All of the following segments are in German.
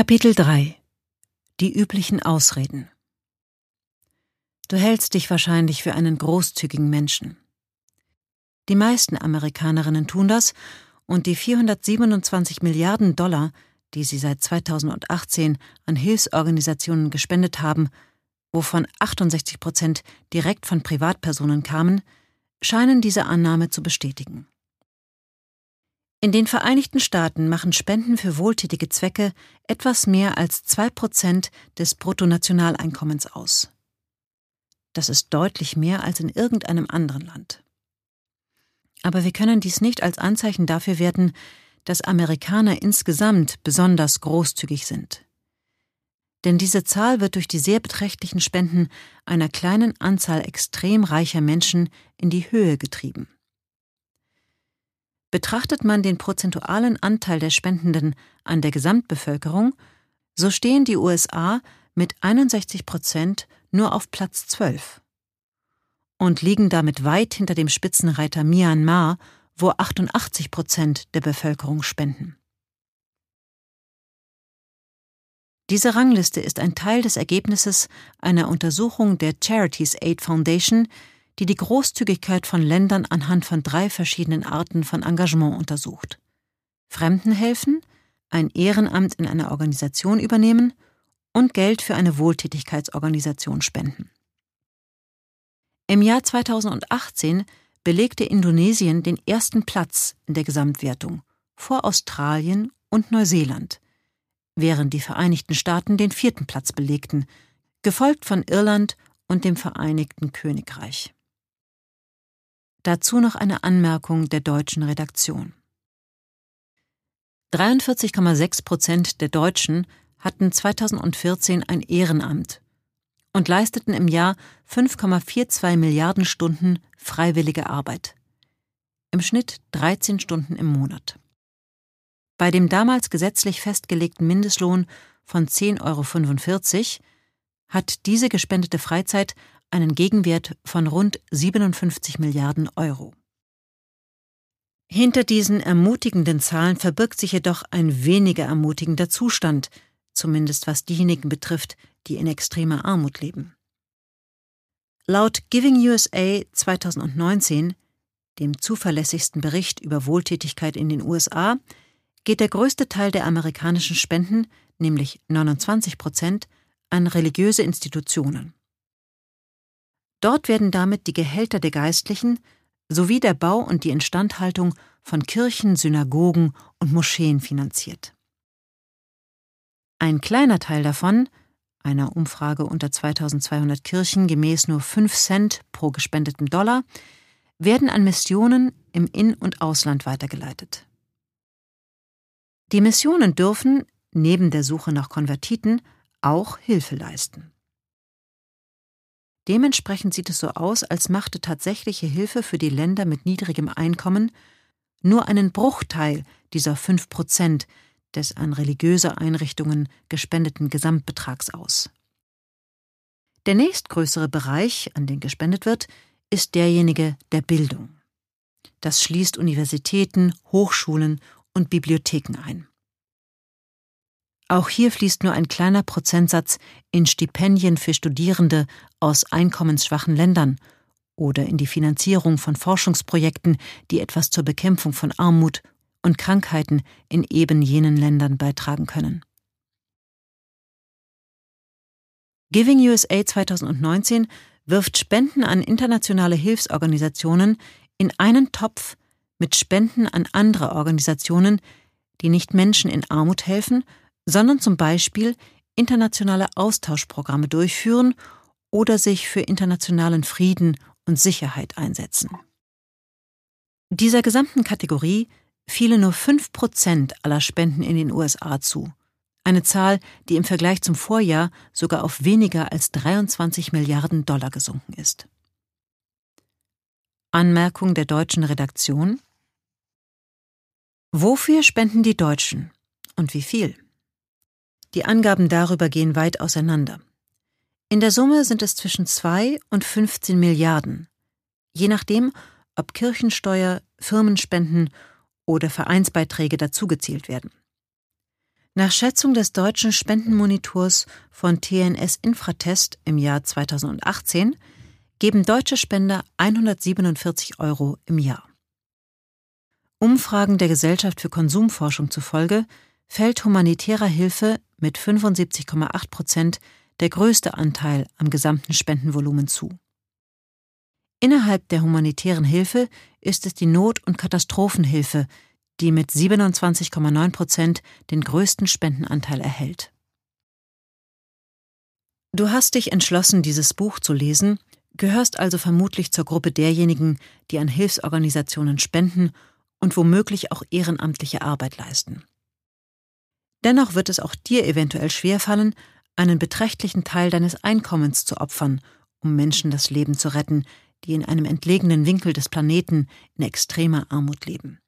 Kapitel 3 Die üblichen Ausreden Du hältst dich wahrscheinlich für einen großzügigen Menschen. Die meisten Amerikanerinnen tun das und die 427 Milliarden Dollar, die sie seit 2018 an Hilfsorganisationen gespendet haben, wovon 68 Prozent direkt von Privatpersonen kamen, scheinen diese Annahme zu bestätigen. In den Vereinigten Staaten machen Spenden für wohltätige Zwecke etwas mehr als zwei Prozent des Bruttonationaleinkommens aus. Das ist deutlich mehr als in irgendeinem anderen Land. Aber wir können dies nicht als Anzeichen dafür werten, dass Amerikaner insgesamt besonders großzügig sind. Denn diese Zahl wird durch die sehr beträchtlichen Spenden einer kleinen Anzahl extrem reicher Menschen in die Höhe getrieben. Betrachtet man den prozentualen Anteil der Spendenden an der Gesamtbevölkerung, so stehen die USA mit 61 Prozent nur auf Platz 12 und liegen damit weit hinter dem Spitzenreiter Myanmar, wo 88 Prozent der Bevölkerung spenden. Diese Rangliste ist ein Teil des Ergebnisses einer Untersuchung der Charities Aid Foundation, die die Großzügigkeit von Ländern anhand von drei verschiedenen Arten von Engagement untersucht. Fremden helfen, ein Ehrenamt in einer Organisation übernehmen und Geld für eine Wohltätigkeitsorganisation spenden. Im Jahr 2018 belegte Indonesien den ersten Platz in der Gesamtwertung vor Australien und Neuseeland, während die Vereinigten Staaten den vierten Platz belegten, gefolgt von Irland und dem Vereinigten Königreich. Dazu noch eine Anmerkung der deutschen Redaktion. 43,6 Prozent der Deutschen hatten 2014 ein Ehrenamt und leisteten im Jahr 5,42 Milliarden Stunden freiwillige Arbeit. Im Schnitt 13 Stunden im Monat. Bei dem damals gesetzlich festgelegten Mindestlohn von 10,45 Euro hat diese gespendete Freizeit einen Gegenwert von rund 57 Milliarden Euro. Hinter diesen ermutigenden Zahlen verbirgt sich jedoch ein weniger ermutigender Zustand, zumindest was diejenigen betrifft, die in extremer Armut leben. Laut Giving USA 2019, dem zuverlässigsten Bericht über Wohltätigkeit in den USA, geht der größte Teil der amerikanischen Spenden, nämlich 29 Prozent, an religiöse Institutionen. Dort werden damit die Gehälter der Geistlichen sowie der Bau und die Instandhaltung von Kirchen, Synagogen und Moscheen finanziert. Ein kleiner Teil davon, einer Umfrage unter 2200 Kirchen gemäß nur 5 Cent pro gespendeten Dollar, werden an Missionen im In- und Ausland weitergeleitet. Die Missionen dürfen, neben der Suche nach Konvertiten, auch Hilfe leisten. Dementsprechend sieht es so aus, als machte tatsächliche Hilfe für die Länder mit niedrigem Einkommen nur einen Bruchteil dieser 5 Prozent des an religiöse Einrichtungen gespendeten Gesamtbetrags aus. Der nächstgrößere Bereich, an den gespendet wird, ist derjenige der Bildung. Das schließt Universitäten, Hochschulen und Bibliotheken ein. Auch hier fließt nur ein kleiner Prozentsatz in Stipendien für Studierende aus einkommensschwachen Ländern oder in die Finanzierung von Forschungsprojekten, die etwas zur Bekämpfung von Armut und Krankheiten in eben jenen Ländern beitragen können. Giving USA 2019 wirft Spenden an internationale Hilfsorganisationen in einen Topf mit Spenden an andere Organisationen, die nicht Menschen in Armut helfen, sondern zum Beispiel internationale Austauschprogramme durchführen oder sich für internationalen Frieden und Sicherheit einsetzen. Dieser gesamten Kategorie fielen nur 5 Prozent aller Spenden in den USA zu. Eine Zahl, die im Vergleich zum Vorjahr sogar auf weniger als 23 Milliarden Dollar gesunken ist. Anmerkung der deutschen Redaktion Wofür spenden die Deutschen und wie viel? Die Angaben darüber gehen weit auseinander. In der Summe sind es zwischen 2 und 15 Milliarden, je nachdem, ob Kirchensteuer, Firmenspenden oder Vereinsbeiträge dazugezählt werden. Nach Schätzung des deutschen Spendenmonitors von TNS Infratest im Jahr 2018 geben deutsche Spender 147 Euro im Jahr. Umfragen der Gesellschaft für Konsumforschung zufolge fällt humanitärer Hilfe mit 75,8 Prozent der größte Anteil am gesamten Spendenvolumen zu. Innerhalb der humanitären Hilfe ist es die Not- und Katastrophenhilfe, die mit 27,9 Prozent den größten Spendenanteil erhält. Du hast dich entschlossen, dieses Buch zu lesen, gehörst also vermutlich zur Gruppe derjenigen, die an Hilfsorganisationen spenden und womöglich auch ehrenamtliche Arbeit leisten. Dennoch wird es auch dir eventuell schwerfallen, einen beträchtlichen Teil deines Einkommens zu opfern, um Menschen das Leben zu retten, die in einem entlegenen Winkel des Planeten in extremer Armut leben.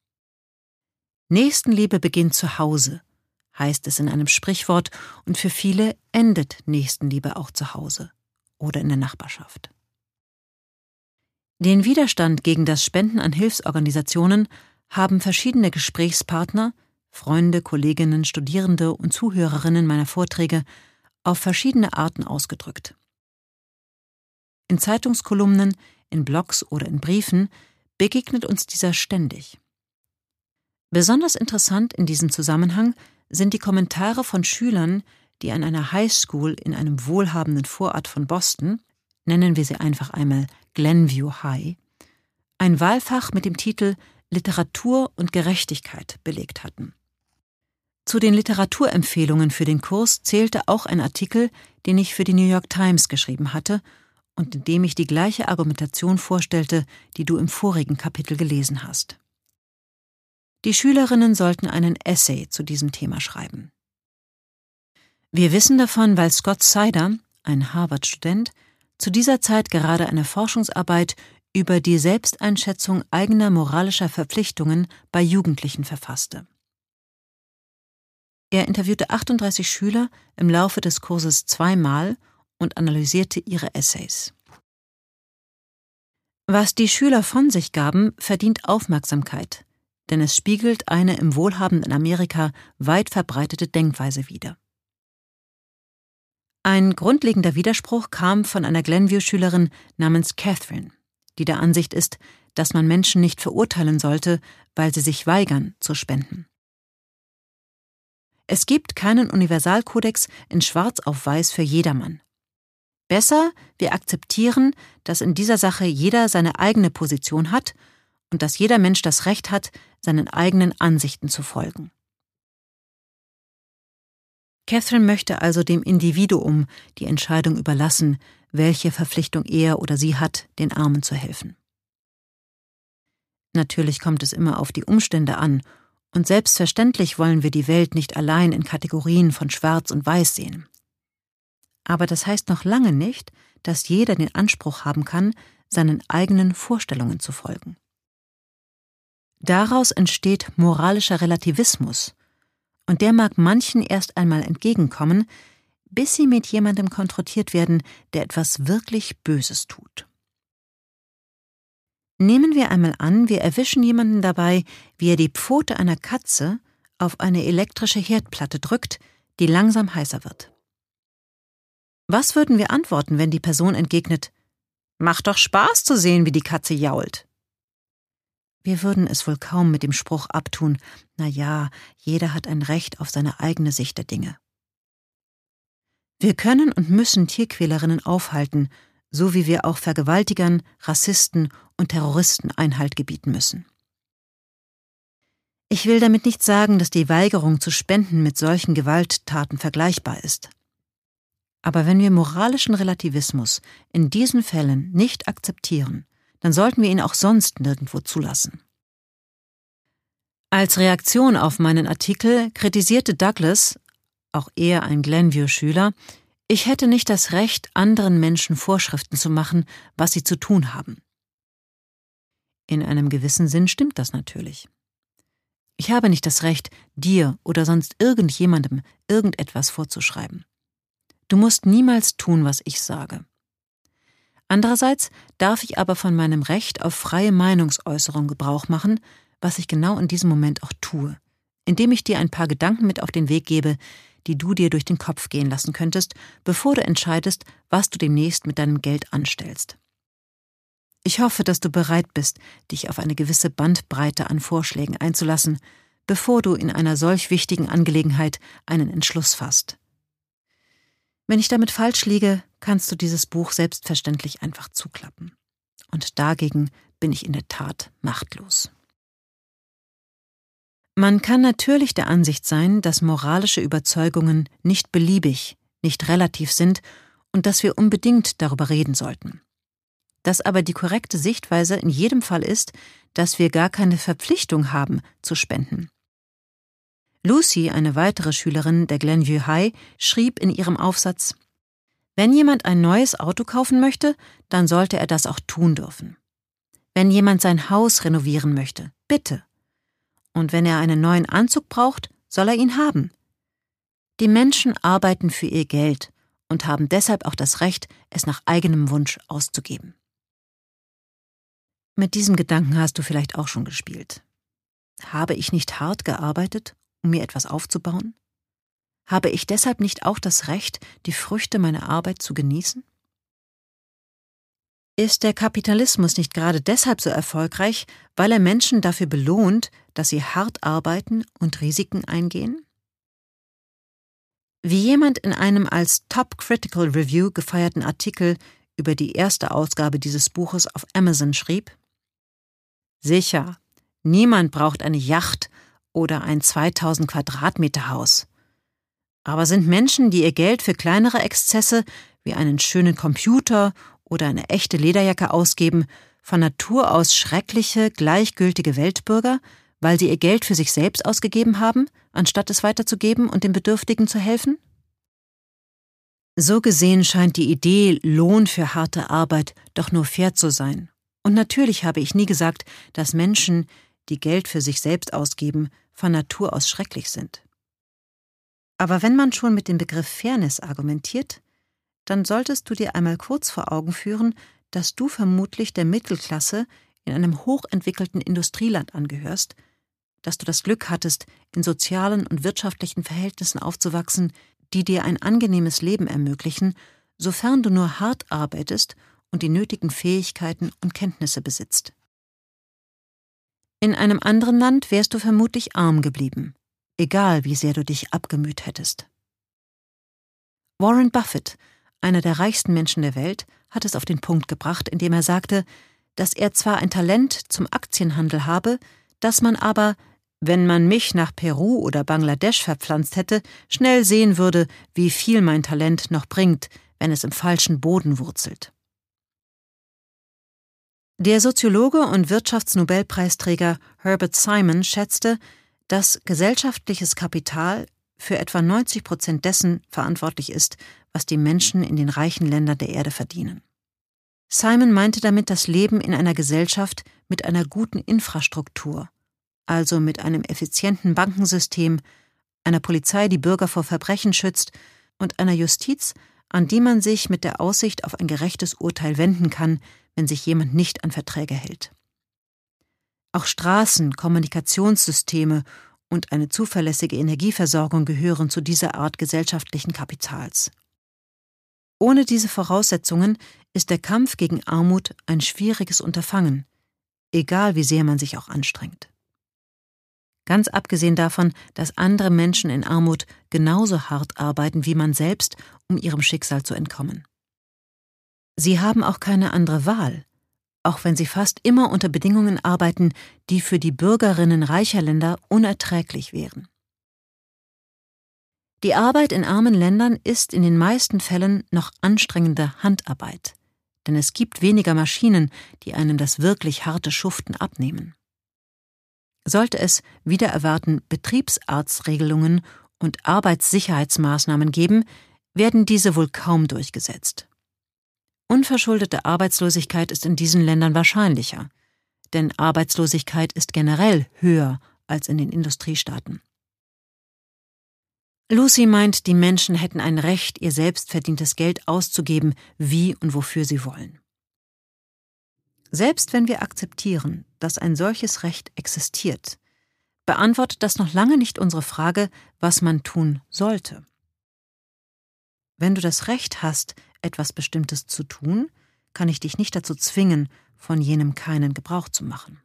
Nächstenliebe beginnt zu Hause, heißt es in einem Sprichwort, und für viele endet Nächstenliebe auch zu Hause oder in der Nachbarschaft. Den Widerstand gegen das Spenden an Hilfsorganisationen haben verschiedene Gesprächspartner, Freunde, Kolleginnen, Studierende und Zuhörerinnen meiner Vorträge auf verschiedene Arten ausgedrückt. In Zeitungskolumnen, in Blogs oder in Briefen begegnet uns dieser ständig. Besonders interessant in diesem Zusammenhang sind die Kommentare von Schülern, die an einer Highschool in einem wohlhabenden Vorort von Boston, nennen wir sie einfach einmal Glenview High, ein Wahlfach mit dem Titel Literatur und Gerechtigkeit belegt hatten. Zu den Literaturempfehlungen für den Kurs zählte auch ein Artikel, den ich für die New York Times geschrieben hatte und in dem ich die gleiche Argumentation vorstellte, die du im vorigen Kapitel gelesen hast. Die Schülerinnen sollten einen Essay zu diesem Thema schreiben. Wir wissen davon, weil Scott Sider, ein Harvard-Student, zu dieser Zeit gerade eine Forschungsarbeit über die Selbsteinschätzung eigener moralischer Verpflichtungen bei Jugendlichen verfasste. Er interviewte 38 Schüler im Laufe des Kurses zweimal und analysierte ihre Essays. Was die Schüler von sich gaben, verdient Aufmerksamkeit, denn es spiegelt eine im wohlhabenden Amerika weit verbreitete Denkweise wider. Ein grundlegender Widerspruch kam von einer Glenview-Schülerin namens Catherine, die der Ansicht ist, dass man Menschen nicht verurteilen sollte, weil sie sich weigern zu spenden. Es gibt keinen Universalkodex in Schwarz auf Weiß für jedermann. Besser, wir akzeptieren, dass in dieser Sache jeder seine eigene Position hat und dass jeder Mensch das Recht hat, seinen eigenen Ansichten zu folgen. Catherine möchte also dem Individuum die Entscheidung überlassen, welche Verpflichtung er oder sie hat, den Armen zu helfen. Natürlich kommt es immer auf die Umstände an, und selbstverständlich wollen wir die Welt nicht allein in Kategorien von Schwarz und Weiß sehen. Aber das heißt noch lange nicht, dass jeder den Anspruch haben kann, seinen eigenen Vorstellungen zu folgen. Daraus entsteht moralischer Relativismus, und der mag manchen erst einmal entgegenkommen, bis sie mit jemandem konfrontiert werden, der etwas wirklich Böses tut. Nehmen wir einmal an, wir erwischen jemanden dabei, wie er die Pfote einer Katze auf eine elektrische Herdplatte drückt, die langsam heißer wird. Was würden wir antworten, wenn die Person entgegnet, Macht doch Spaß zu sehen, wie die Katze jault. Wir würden es wohl kaum mit dem Spruch abtun, na ja, jeder hat ein Recht auf seine eigene Sicht der Dinge. Wir können und müssen Tierquälerinnen aufhalten, so wie wir auch Vergewaltigern, Rassisten und Terroristen Einhalt gebieten müssen. Ich will damit nicht sagen, dass die Weigerung zu spenden mit solchen Gewalttaten vergleichbar ist. Aber wenn wir moralischen Relativismus in diesen Fällen nicht akzeptieren, dann sollten wir ihn auch sonst nirgendwo zulassen. Als Reaktion auf meinen Artikel kritisierte Douglas, auch er ein Glenview-Schüler, ich hätte nicht das Recht, anderen Menschen Vorschriften zu machen, was sie zu tun haben. In einem gewissen Sinn stimmt das natürlich. Ich habe nicht das Recht, dir oder sonst irgendjemandem irgendetwas vorzuschreiben. Du musst niemals tun, was ich sage. Andererseits darf ich aber von meinem Recht auf freie Meinungsäußerung Gebrauch machen, was ich genau in diesem Moment auch tue, indem ich dir ein paar Gedanken mit auf den Weg gebe, die du dir durch den Kopf gehen lassen könntest, bevor du entscheidest, was du demnächst mit deinem Geld anstellst. Ich hoffe, dass du bereit bist, dich auf eine gewisse Bandbreite an Vorschlägen einzulassen, bevor du in einer solch wichtigen Angelegenheit einen Entschluss fasst. Wenn ich damit falsch liege, kannst du dieses Buch selbstverständlich einfach zuklappen. Und dagegen bin ich in der Tat machtlos. Man kann natürlich der Ansicht sein, dass moralische Überzeugungen nicht beliebig, nicht relativ sind und dass wir unbedingt darüber reden sollten. Dass aber die korrekte Sichtweise in jedem Fall ist, dass wir gar keine Verpflichtung haben, zu spenden. Lucy, eine weitere Schülerin der Glenview High, schrieb in ihrem Aufsatz Wenn jemand ein neues Auto kaufen möchte, dann sollte er das auch tun dürfen. Wenn jemand sein Haus renovieren möchte, bitte und wenn er einen neuen Anzug braucht, soll er ihn haben. Die Menschen arbeiten für ihr Geld und haben deshalb auch das Recht, es nach eigenem Wunsch auszugeben. Mit diesem Gedanken hast du vielleicht auch schon gespielt. Habe ich nicht hart gearbeitet, um mir etwas aufzubauen? Habe ich deshalb nicht auch das Recht, die Früchte meiner Arbeit zu genießen? Ist der Kapitalismus nicht gerade deshalb so erfolgreich, weil er Menschen dafür belohnt, dass sie hart arbeiten und Risiken eingehen? Wie jemand in einem als Top Critical Review gefeierten Artikel über die erste Ausgabe dieses Buches auf Amazon schrieb, Sicher, niemand braucht eine Yacht oder ein 2000 Quadratmeter Haus. Aber sind Menschen, die ihr Geld für kleinere Exzesse wie einen schönen Computer oder eine echte Lederjacke ausgeben, von Natur aus schreckliche, gleichgültige Weltbürger, weil sie ihr Geld für sich selbst ausgegeben haben, anstatt es weiterzugeben und den Bedürftigen zu helfen? So gesehen scheint die Idee Lohn für harte Arbeit doch nur fair zu sein. Und natürlich habe ich nie gesagt, dass Menschen, die Geld für sich selbst ausgeben, von Natur aus schrecklich sind. Aber wenn man schon mit dem Begriff Fairness argumentiert, dann solltest du dir einmal kurz vor Augen führen, dass du vermutlich der Mittelklasse in einem hochentwickelten Industrieland angehörst, dass du das Glück hattest, in sozialen und wirtschaftlichen Verhältnissen aufzuwachsen, die dir ein angenehmes Leben ermöglichen, sofern du nur hart arbeitest und die nötigen Fähigkeiten und Kenntnisse besitzt. In einem anderen Land wärst du vermutlich arm geblieben, egal wie sehr du dich abgemüht hättest. Warren Buffett einer der reichsten Menschen der Welt, hat es auf den Punkt gebracht, indem er sagte, dass er zwar ein Talent zum Aktienhandel habe, dass man aber, wenn man mich nach Peru oder Bangladesch verpflanzt hätte, schnell sehen würde, wie viel mein Talent noch bringt, wenn es im falschen Boden wurzelt. Der Soziologe und Wirtschaftsnobelpreisträger Herbert Simon schätzte, dass gesellschaftliches Kapital für etwa 90 Prozent dessen verantwortlich ist, was die Menschen in den reichen Ländern der Erde verdienen. Simon meinte damit das Leben in einer Gesellschaft mit einer guten Infrastruktur, also mit einem effizienten Bankensystem, einer Polizei, die Bürger vor Verbrechen schützt, und einer Justiz, an die man sich mit der Aussicht auf ein gerechtes Urteil wenden kann, wenn sich jemand nicht an Verträge hält. Auch Straßen, Kommunikationssysteme und eine zuverlässige Energieversorgung gehören zu dieser Art gesellschaftlichen Kapitals. Ohne diese Voraussetzungen ist der Kampf gegen Armut ein schwieriges Unterfangen, egal wie sehr man sich auch anstrengt. Ganz abgesehen davon, dass andere Menschen in Armut genauso hart arbeiten wie man selbst, um ihrem Schicksal zu entkommen. Sie haben auch keine andere Wahl, auch wenn sie fast immer unter Bedingungen arbeiten, die für die Bürgerinnen reicher Länder unerträglich wären. Die Arbeit in armen Ländern ist in den meisten Fällen noch anstrengende Handarbeit, denn es gibt weniger Maschinen, die einem das wirklich harte Schuften abnehmen. Sollte es, wieder erwarten, Betriebsarztregelungen und Arbeitssicherheitsmaßnahmen geben, werden diese wohl kaum durchgesetzt. Unverschuldete Arbeitslosigkeit ist in diesen Ländern wahrscheinlicher, denn Arbeitslosigkeit ist generell höher als in den Industriestaaten. Lucy meint, die Menschen hätten ein Recht, ihr selbstverdientes Geld auszugeben, wie und wofür sie wollen. Selbst wenn wir akzeptieren, dass ein solches Recht existiert, beantwortet das noch lange nicht unsere Frage, was man tun sollte. Wenn du das Recht hast, etwas Bestimmtes zu tun, kann ich dich nicht dazu zwingen, von jenem keinen Gebrauch zu machen.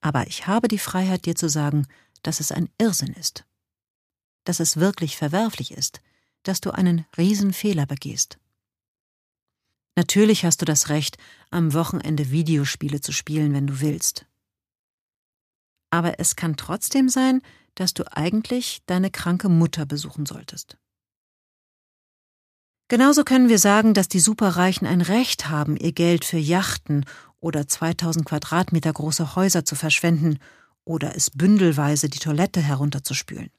Aber ich habe die Freiheit, dir zu sagen, dass es ein Irrsinn ist, dass es wirklich verwerflich ist, dass du einen Riesenfehler begehst. Natürlich hast du das Recht, am Wochenende Videospiele zu spielen, wenn du willst. Aber es kann trotzdem sein, dass du eigentlich deine kranke Mutter besuchen solltest. Genauso können wir sagen, dass die Superreichen ein Recht haben, ihr Geld für Yachten oder 2000 Quadratmeter große Häuser zu verschwenden oder es bündelweise die Toilette herunterzuspülen.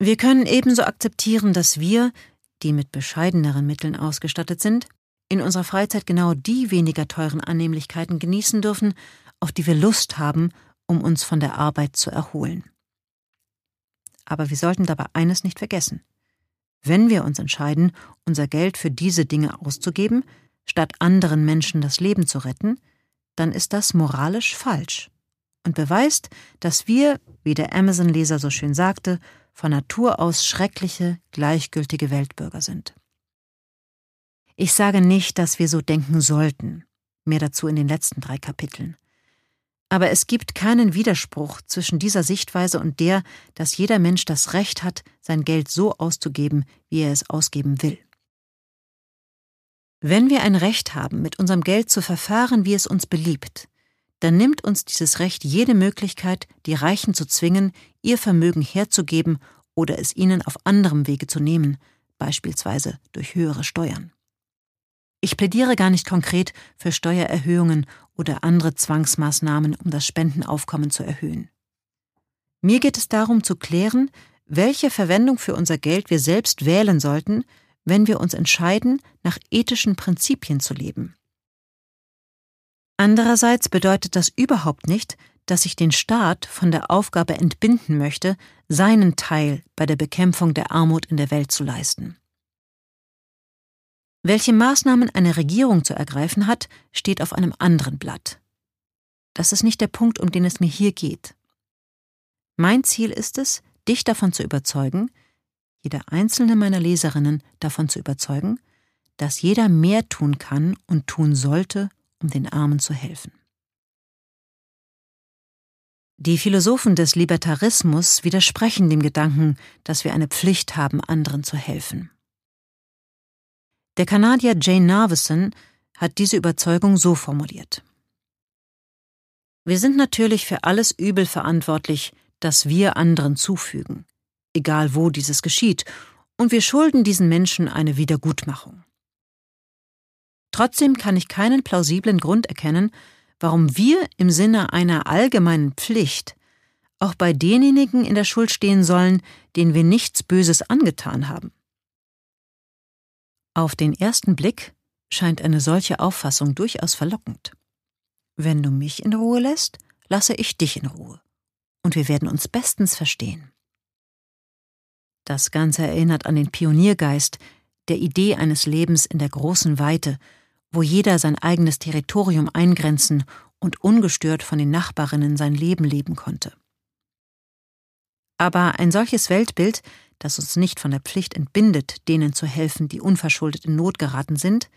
Wir können ebenso akzeptieren, dass wir, die mit bescheideneren Mitteln ausgestattet sind, in unserer Freizeit genau die weniger teuren Annehmlichkeiten genießen dürfen, auf die wir Lust haben, um uns von der Arbeit zu erholen. Aber wir sollten dabei eines nicht vergessen. Wenn wir uns entscheiden, unser Geld für diese Dinge auszugeben, statt anderen Menschen das Leben zu retten, dann ist das moralisch falsch und beweist, dass wir, wie der Amazon-Leser so schön sagte, von Natur aus schreckliche, gleichgültige Weltbürger sind. Ich sage nicht, dass wir so denken sollten, mehr dazu in den letzten drei Kapiteln. Aber es gibt keinen Widerspruch zwischen dieser Sichtweise und der, dass jeder Mensch das Recht hat, sein Geld so auszugeben, wie er es ausgeben will. Wenn wir ein Recht haben, mit unserem Geld zu verfahren, wie es uns beliebt, dann nimmt uns dieses Recht jede Möglichkeit, die Reichen zu zwingen, ihr Vermögen herzugeben oder es ihnen auf anderem Wege zu nehmen, beispielsweise durch höhere Steuern. Ich plädiere gar nicht konkret für Steuererhöhungen oder andere Zwangsmaßnahmen, um das Spendenaufkommen zu erhöhen. Mir geht es darum zu klären, welche Verwendung für unser Geld wir selbst wählen sollten, wenn wir uns entscheiden, nach ethischen Prinzipien zu leben. Andererseits bedeutet das überhaupt nicht, dass ich den Staat von der Aufgabe entbinden möchte, seinen Teil bei der Bekämpfung der Armut in der Welt zu leisten. Welche Maßnahmen eine Regierung zu ergreifen hat, steht auf einem anderen Blatt. Das ist nicht der Punkt, um den es mir hier geht. Mein Ziel ist es, dich davon zu überzeugen, jeder einzelne meiner Leserinnen davon zu überzeugen, dass jeder mehr tun kann und tun sollte, um den Armen zu helfen. Die Philosophen des Libertarismus widersprechen dem Gedanken, dass wir eine Pflicht haben, anderen zu helfen. Der Kanadier Jane Narveson hat diese Überzeugung so formuliert. Wir sind natürlich für alles Übel verantwortlich, das wir anderen zufügen, egal wo dieses geschieht, und wir schulden diesen Menschen eine Wiedergutmachung. Trotzdem kann ich keinen plausiblen Grund erkennen, warum wir im Sinne einer allgemeinen Pflicht auch bei denjenigen in der Schuld stehen sollen, denen wir nichts Böses angetan haben. Auf den ersten Blick scheint eine solche Auffassung durchaus verlockend. Wenn du mich in Ruhe lässt, lasse ich dich in Ruhe. Und wir werden uns bestens verstehen. Das Ganze erinnert an den Pioniergeist, der Idee eines Lebens in der großen Weite, wo jeder sein eigenes Territorium eingrenzen und ungestört von den Nachbarinnen sein Leben leben konnte. Aber ein solches Weltbild das uns nicht von der Pflicht entbindet, denen zu helfen, die unverschuldet in Not geraten sind,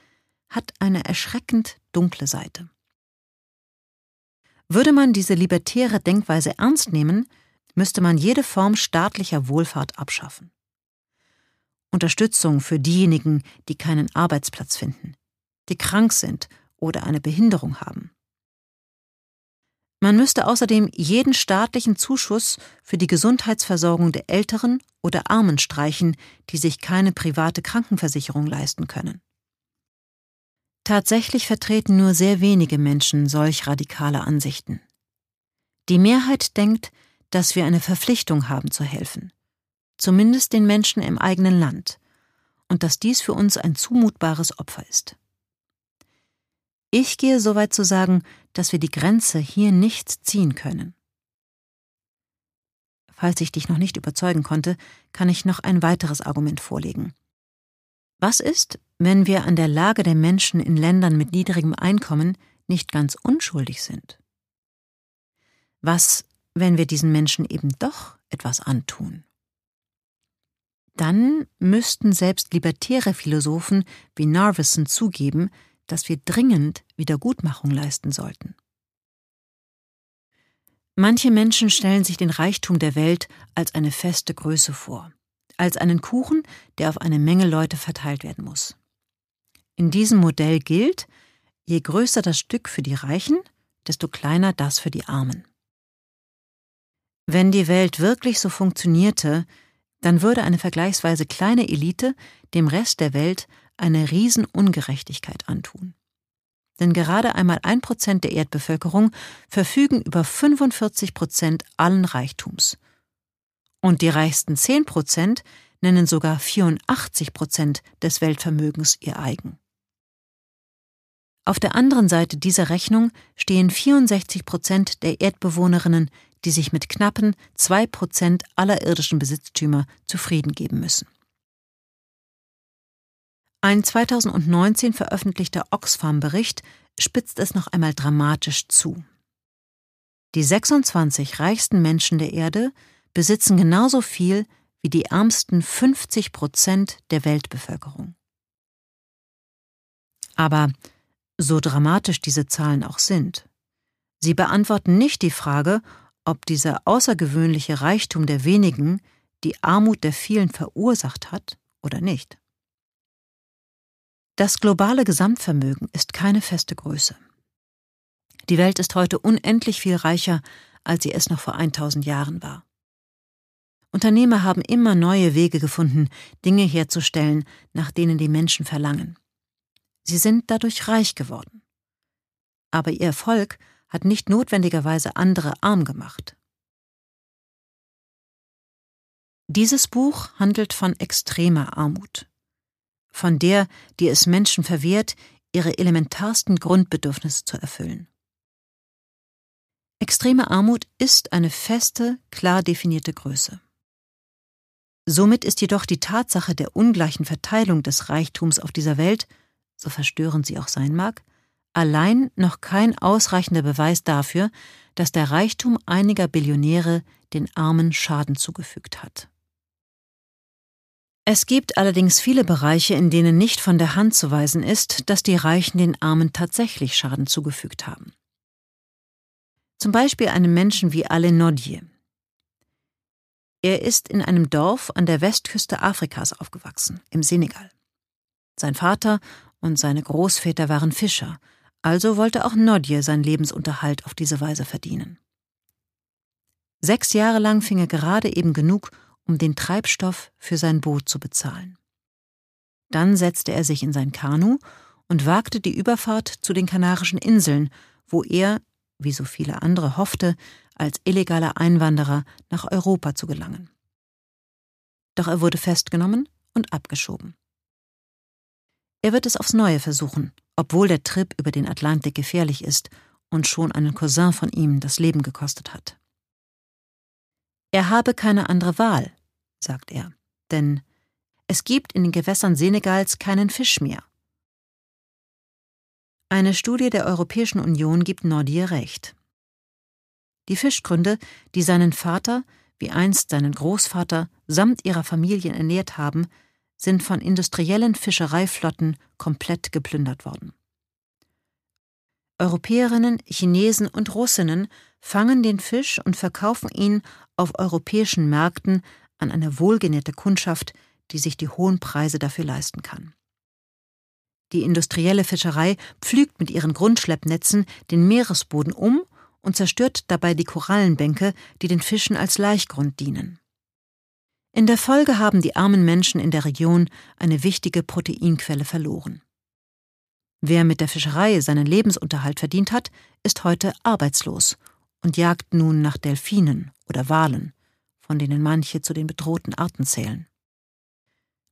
hat eine erschreckend dunkle Seite. Würde man diese libertäre Denkweise ernst nehmen, müsste man jede Form staatlicher Wohlfahrt abschaffen. Unterstützung für diejenigen, die keinen Arbeitsplatz finden, die krank sind oder eine Behinderung haben. Man müsste außerdem jeden staatlichen Zuschuss für die Gesundheitsversorgung der Älteren oder Armen streichen, die sich keine private Krankenversicherung leisten können. Tatsächlich vertreten nur sehr wenige Menschen solch radikale Ansichten. Die Mehrheit denkt, dass wir eine Verpflichtung haben zu helfen, zumindest den Menschen im eigenen Land, und dass dies für uns ein zumutbares Opfer ist. Ich gehe so weit zu sagen, dass wir die Grenze hier nicht ziehen können. Falls ich dich noch nicht überzeugen konnte, kann ich noch ein weiteres Argument vorlegen. Was ist, wenn wir an der Lage der Menschen in Ländern mit niedrigem Einkommen nicht ganz unschuldig sind? Was, wenn wir diesen Menschen eben doch etwas antun? Dann müssten selbst libertäre Philosophen wie Narveson zugeben, dass wir dringend Wiedergutmachung leisten sollten. Manche Menschen stellen sich den Reichtum der Welt als eine feste Größe vor, als einen Kuchen, der auf eine Menge Leute verteilt werden muss. In diesem Modell gilt, je größer das Stück für die Reichen, desto kleiner das für die Armen. Wenn die Welt wirklich so funktionierte, dann würde eine vergleichsweise kleine Elite dem Rest der Welt eine Riesenungerechtigkeit antun. Denn gerade einmal ein Prozent der Erdbevölkerung verfügen über 45 Prozent allen Reichtums. Und die reichsten 10 Prozent nennen sogar 84 Prozent des Weltvermögens ihr eigen. Auf der anderen Seite dieser Rechnung stehen 64 Prozent der Erdbewohnerinnen, die sich mit knappen zwei Prozent aller irdischen Besitztümer zufrieden geben müssen. Ein 2019 veröffentlichter Oxfam-Bericht spitzt es noch einmal dramatisch zu. Die 26 reichsten Menschen der Erde besitzen genauso viel wie die ärmsten 50 Prozent der Weltbevölkerung. Aber so dramatisch diese Zahlen auch sind, sie beantworten nicht die Frage, ob dieser außergewöhnliche Reichtum der wenigen die Armut der vielen verursacht hat oder nicht. Das globale Gesamtvermögen ist keine feste Größe. Die Welt ist heute unendlich viel reicher, als sie es noch vor 1000 Jahren war. Unternehmer haben immer neue Wege gefunden, Dinge herzustellen, nach denen die Menschen verlangen. Sie sind dadurch reich geworden. Aber ihr Erfolg hat nicht notwendigerweise andere arm gemacht. Dieses Buch handelt von extremer Armut von der, die es Menschen verwehrt, ihre elementarsten Grundbedürfnisse zu erfüllen. Extreme Armut ist eine feste, klar definierte Größe. Somit ist jedoch die Tatsache der ungleichen Verteilung des Reichtums auf dieser Welt, so verstörend sie auch sein mag, allein noch kein ausreichender Beweis dafür, dass der Reichtum einiger Billionäre den Armen Schaden zugefügt hat. Es gibt allerdings viele Bereiche, in denen nicht von der Hand zu weisen ist, dass die Reichen den Armen tatsächlich Schaden zugefügt haben. Zum Beispiel einem Menschen wie Alain Nodier. Er ist in einem Dorf an der Westküste Afrikas aufgewachsen, im Senegal. Sein Vater und seine Großväter waren Fischer, also wollte auch Nodier seinen Lebensunterhalt auf diese Weise verdienen. Sechs Jahre lang fing er gerade eben genug, um den Treibstoff für sein Boot zu bezahlen. Dann setzte er sich in sein Kanu und wagte die Überfahrt zu den Kanarischen Inseln, wo er, wie so viele andere, hoffte, als illegaler Einwanderer nach Europa zu gelangen. Doch er wurde festgenommen und abgeschoben. Er wird es aufs Neue versuchen, obwohl der Trip über den Atlantik gefährlich ist und schon einen Cousin von ihm das Leben gekostet hat. Er habe keine andere Wahl, sagt er, denn es gibt in den Gewässern Senegals keinen Fisch mehr. Eine Studie der Europäischen Union gibt Nordier recht. Die Fischgründe, die seinen Vater, wie einst seinen Großvater, samt ihrer Familien ernährt haben, sind von industriellen Fischereiflotten komplett geplündert worden. Europäerinnen, Chinesen und Russinnen fangen den Fisch und verkaufen ihn auf europäischen Märkten an eine wohlgenährte Kundschaft, die sich die hohen Preise dafür leisten kann. Die industrielle Fischerei pflügt mit ihren Grundschleppnetzen den Meeresboden um und zerstört dabei die Korallenbänke, die den Fischen als Laichgrund dienen. In der Folge haben die armen Menschen in der Region eine wichtige Proteinquelle verloren. Wer mit der Fischerei seinen Lebensunterhalt verdient hat, ist heute arbeitslos und jagt nun nach Delfinen oder Walen, von denen manche zu den bedrohten Arten zählen.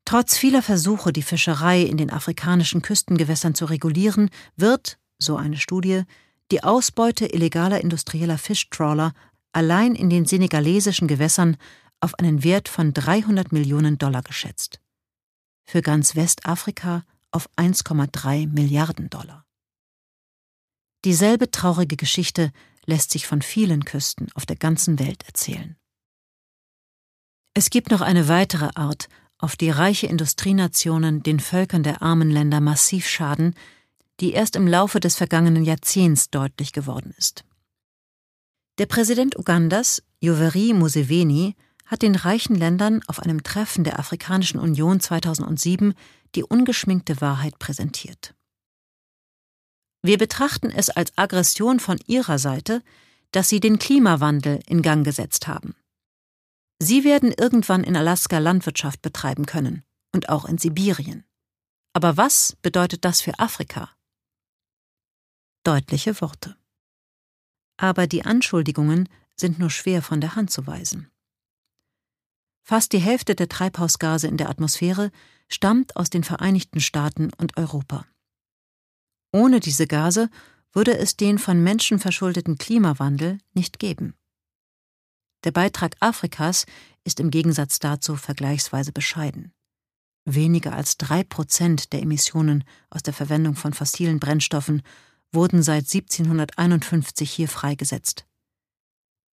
Trotz vieler Versuche, die Fischerei in den afrikanischen Küstengewässern zu regulieren, wird, so eine Studie, die Ausbeute illegaler industrieller Fischtrawler allein in den senegalesischen Gewässern auf einen Wert von 300 Millionen Dollar geschätzt. Für ganz Westafrika auf 1,3 Milliarden Dollar. Dieselbe traurige Geschichte lässt sich von vielen Küsten auf der ganzen Welt erzählen. Es gibt noch eine weitere Art, auf die reiche Industrienationen den Völkern der armen Länder massiv schaden, die erst im Laufe des vergangenen Jahrzehnts deutlich geworden ist. Der Präsident Ugandas, Yoweri Museveni, hat den reichen Ländern auf einem Treffen der Afrikanischen Union 2007 die ungeschminkte Wahrheit präsentiert. Wir betrachten es als Aggression von ihrer Seite, dass sie den Klimawandel in Gang gesetzt haben. Sie werden irgendwann in Alaska Landwirtschaft betreiben können und auch in Sibirien. Aber was bedeutet das für Afrika? Deutliche Worte. Aber die Anschuldigungen sind nur schwer von der Hand zu weisen. Fast die Hälfte der Treibhausgase in der Atmosphäre stammt aus den Vereinigten Staaten und Europa. Ohne diese Gase würde es den von Menschen verschuldeten Klimawandel nicht geben. Der Beitrag Afrikas ist im Gegensatz dazu vergleichsweise bescheiden. Weniger als drei Prozent der Emissionen aus der Verwendung von fossilen Brennstoffen wurden seit 1751 hier freigesetzt.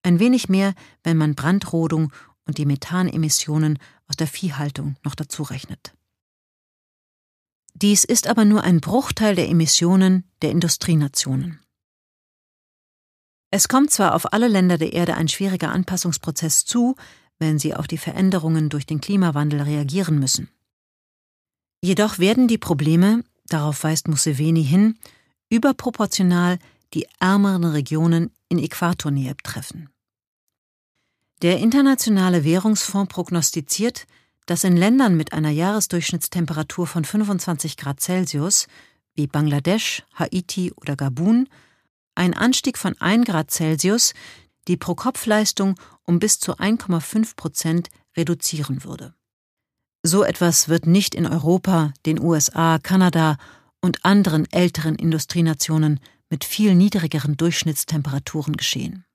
Ein wenig mehr, wenn man Brandrodung und die Methanemissionen aus der Viehhaltung noch dazu rechnet. Dies ist aber nur ein Bruchteil der Emissionen der Industrienationen. Es kommt zwar auf alle Länder der Erde ein schwieriger Anpassungsprozess zu, wenn sie auf die Veränderungen durch den Klimawandel reagieren müssen. Jedoch werden die Probleme, darauf weist Museveni hin, überproportional die ärmeren Regionen in Äquatornähe treffen. Der Internationale Währungsfonds prognostiziert, dass in Ländern mit einer Jahresdurchschnittstemperatur von 25 Grad Celsius wie Bangladesch, Haiti oder Gabun ein Anstieg von 1 Grad Celsius die Pro-Kopf-Leistung um bis zu 1,5 Prozent reduzieren würde. So etwas wird nicht in Europa, den USA, Kanada und anderen älteren Industrienationen mit viel niedrigeren Durchschnittstemperaturen geschehen.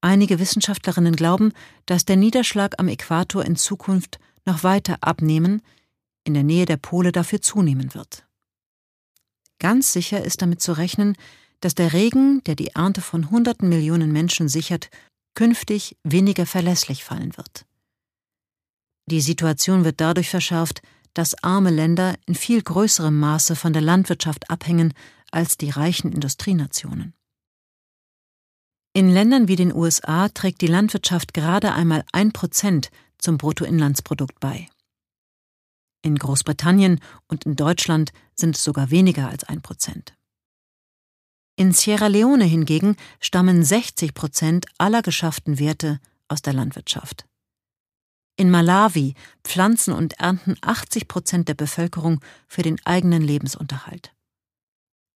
Einige Wissenschaftlerinnen glauben, dass der Niederschlag am Äquator in Zukunft noch weiter abnehmen, in der Nähe der Pole dafür zunehmen wird. Ganz sicher ist damit zu rechnen, dass der Regen, der die Ernte von hunderten Millionen Menschen sichert, künftig weniger verlässlich fallen wird. Die Situation wird dadurch verschärft, dass arme Länder in viel größerem Maße von der Landwirtschaft abhängen als die reichen Industrienationen. In Ländern wie den USA trägt die Landwirtschaft gerade einmal ein Prozent zum Bruttoinlandsprodukt bei. In Großbritannien und in Deutschland sind es sogar weniger als ein Prozent. In Sierra Leone hingegen stammen 60 Prozent aller geschafften Werte aus der Landwirtschaft. In Malawi pflanzen und ernten 80 Prozent der Bevölkerung für den eigenen Lebensunterhalt.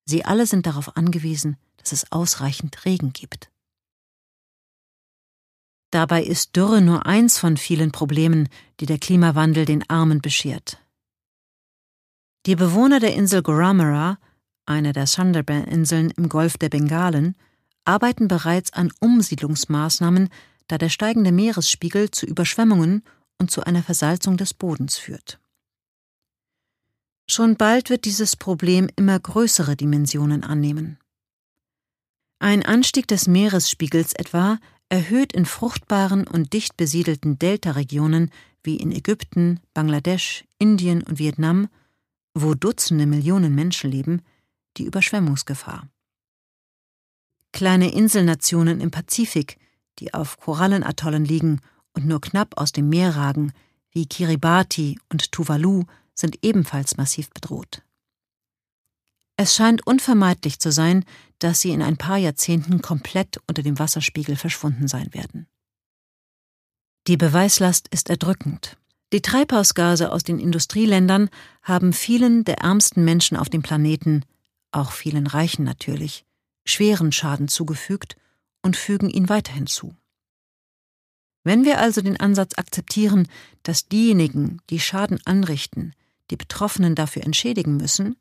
Sie alle sind darauf angewiesen, dass es ausreichend Regen gibt. Dabei ist Dürre nur eins von vielen Problemen, die der Klimawandel den Armen beschert. Die Bewohner der Insel Goramara einer der Sunderban-Inseln im Golf der Bengalen, arbeiten bereits an Umsiedlungsmaßnahmen, da der steigende Meeresspiegel zu Überschwemmungen und zu einer Versalzung des Bodens führt. Schon bald wird dieses Problem immer größere Dimensionen annehmen. Ein Anstieg des Meeresspiegels etwa erhöht in fruchtbaren und dicht besiedelten Deltaregionen wie in Ägypten, Bangladesch, Indien und Vietnam, wo Dutzende Millionen Menschen leben, die Überschwemmungsgefahr. Kleine Inselnationen im Pazifik, die auf Korallenatollen liegen und nur knapp aus dem Meer ragen, wie Kiribati und Tuvalu, sind ebenfalls massiv bedroht. Es scheint unvermeidlich zu sein, dass sie in ein paar Jahrzehnten komplett unter dem Wasserspiegel verschwunden sein werden. Die Beweislast ist erdrückend. Die Treibhausgase aus den Industrieländern haben vielen der ärmsten Menschen auf dem Planeten auch vielen Reichen natürlich, schweren Schaden zugefügt und fügen ihn weiterhin zu. Wenn wir also den Ansatz akzeptieren, dass diejenigen, die Schaden anrichten, die Betroffenen dafür entschädigen müssen,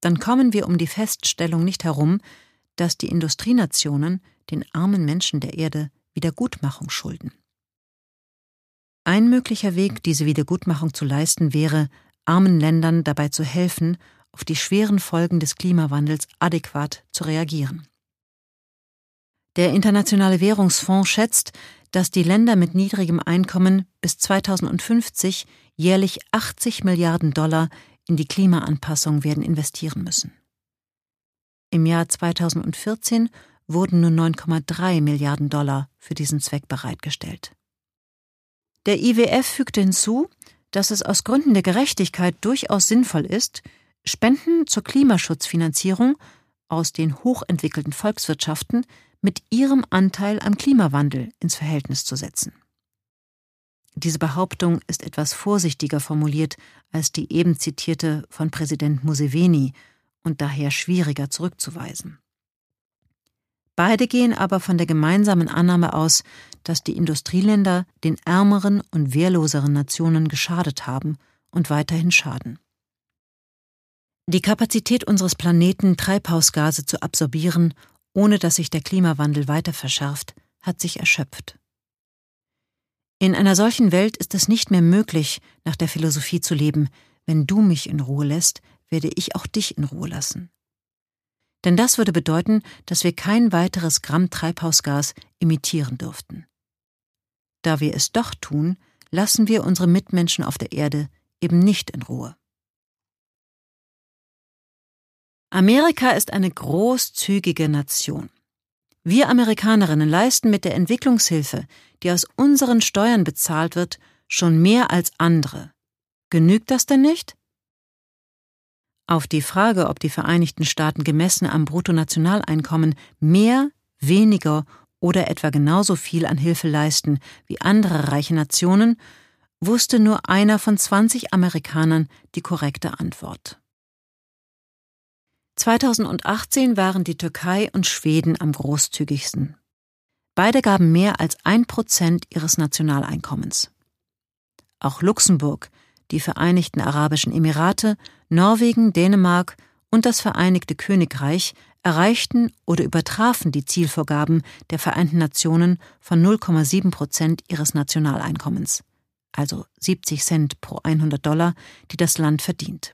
dann kommen wir um die Feststellung nicht herum, dass die Industrienationen den armen Menschen der Erde Wiedergutmachung schulden. Ein möglicher Weg, diese Wiedergutmachung zu leisten, wäre, armen Ländern dabei zu helfen, auf die schweren Folgen des Klimawandels adäquat zu reagieren. Der Internationale Währungsfonds schätzt, dass die Länder mit niedrigem Einkommen bis 2050 jährlich 80 Milliarden Dollar in die Klimaanpassung werden investieren müssen. Im Jahr 2014 wurden nur 9,3 Milliarden Dollar für diesen Zweck bereitgestellt. Der IWF fügte hinzu, dass es aus Gründen der Gerechtigkeit durchaus sinnvoll ist, Spenden zur Klimaschutzfinanzierung aus den hochentwickelten Volkswirtschaften mit ihrem Anteil am Klimawandel ins Verhältnis zu setzen. Diese Behauptung ist etwas vorsichtiger formuliert als die eben zitierte von Präsident Museveni und daher schwieriger zurückzuweisen. Beide gehen aber von der gemeinsamen Annahme aus, dass die Industrieländer den ärmeren und wehrloseren Nationen geschadet haben und weiterhin schaden. Die Kapazität unseres Planeten, Treibhausgase zu absorbieren, ohne dass sich der Klimawandel weiter verschärft, hat sich erschöpft. In einer solchen Welt ist es nicht mehr möglich, nach der Philosophie zu leben, wenn du mich in Ruhe lässt, werde ich auch dich in Ruhe lassen. Denn das würde bedeuten, dass wir kein weiteres Gramm Treibhausgas emittieren dürften. Da wir es doch tun, lassen wir unsere Mitmenschen auf der Erde eben nicht in Ruhe. Amerika ist eine großzügige Nation. Wir Amerikanerinnen leisten mit der Entwicklungshilfe, die aus unseren Steuern bezahlt wird, schon mehr als andere. Genügt das denn nicht? Auf die Frage, ob die Vereinigten Staaten gemessen am Bruttonationaleinkommen mehr, weniger oder etwa genauso viel an Hilfe leisten wie andere reiche Nationen, wusste nur einer von 20 Amerikanern die korrekte Antwort. 2018 waren die Türkei und Schweden am großzügigsten. Beide gaben mehr als ein Prozent ihres Nationaleinkommens. Auch Luxemburg, die Vereinigten Arabischen Emirate, Norwegen, Dänemark und das Vereinigte Königreich erreichten oder übertrafen die Zielvorgaben der Vereinten Nationen von 0,7 Prozent ihres Nationaleinkommens, also 70 Cent pro 100 Dollar, die das Land verdient.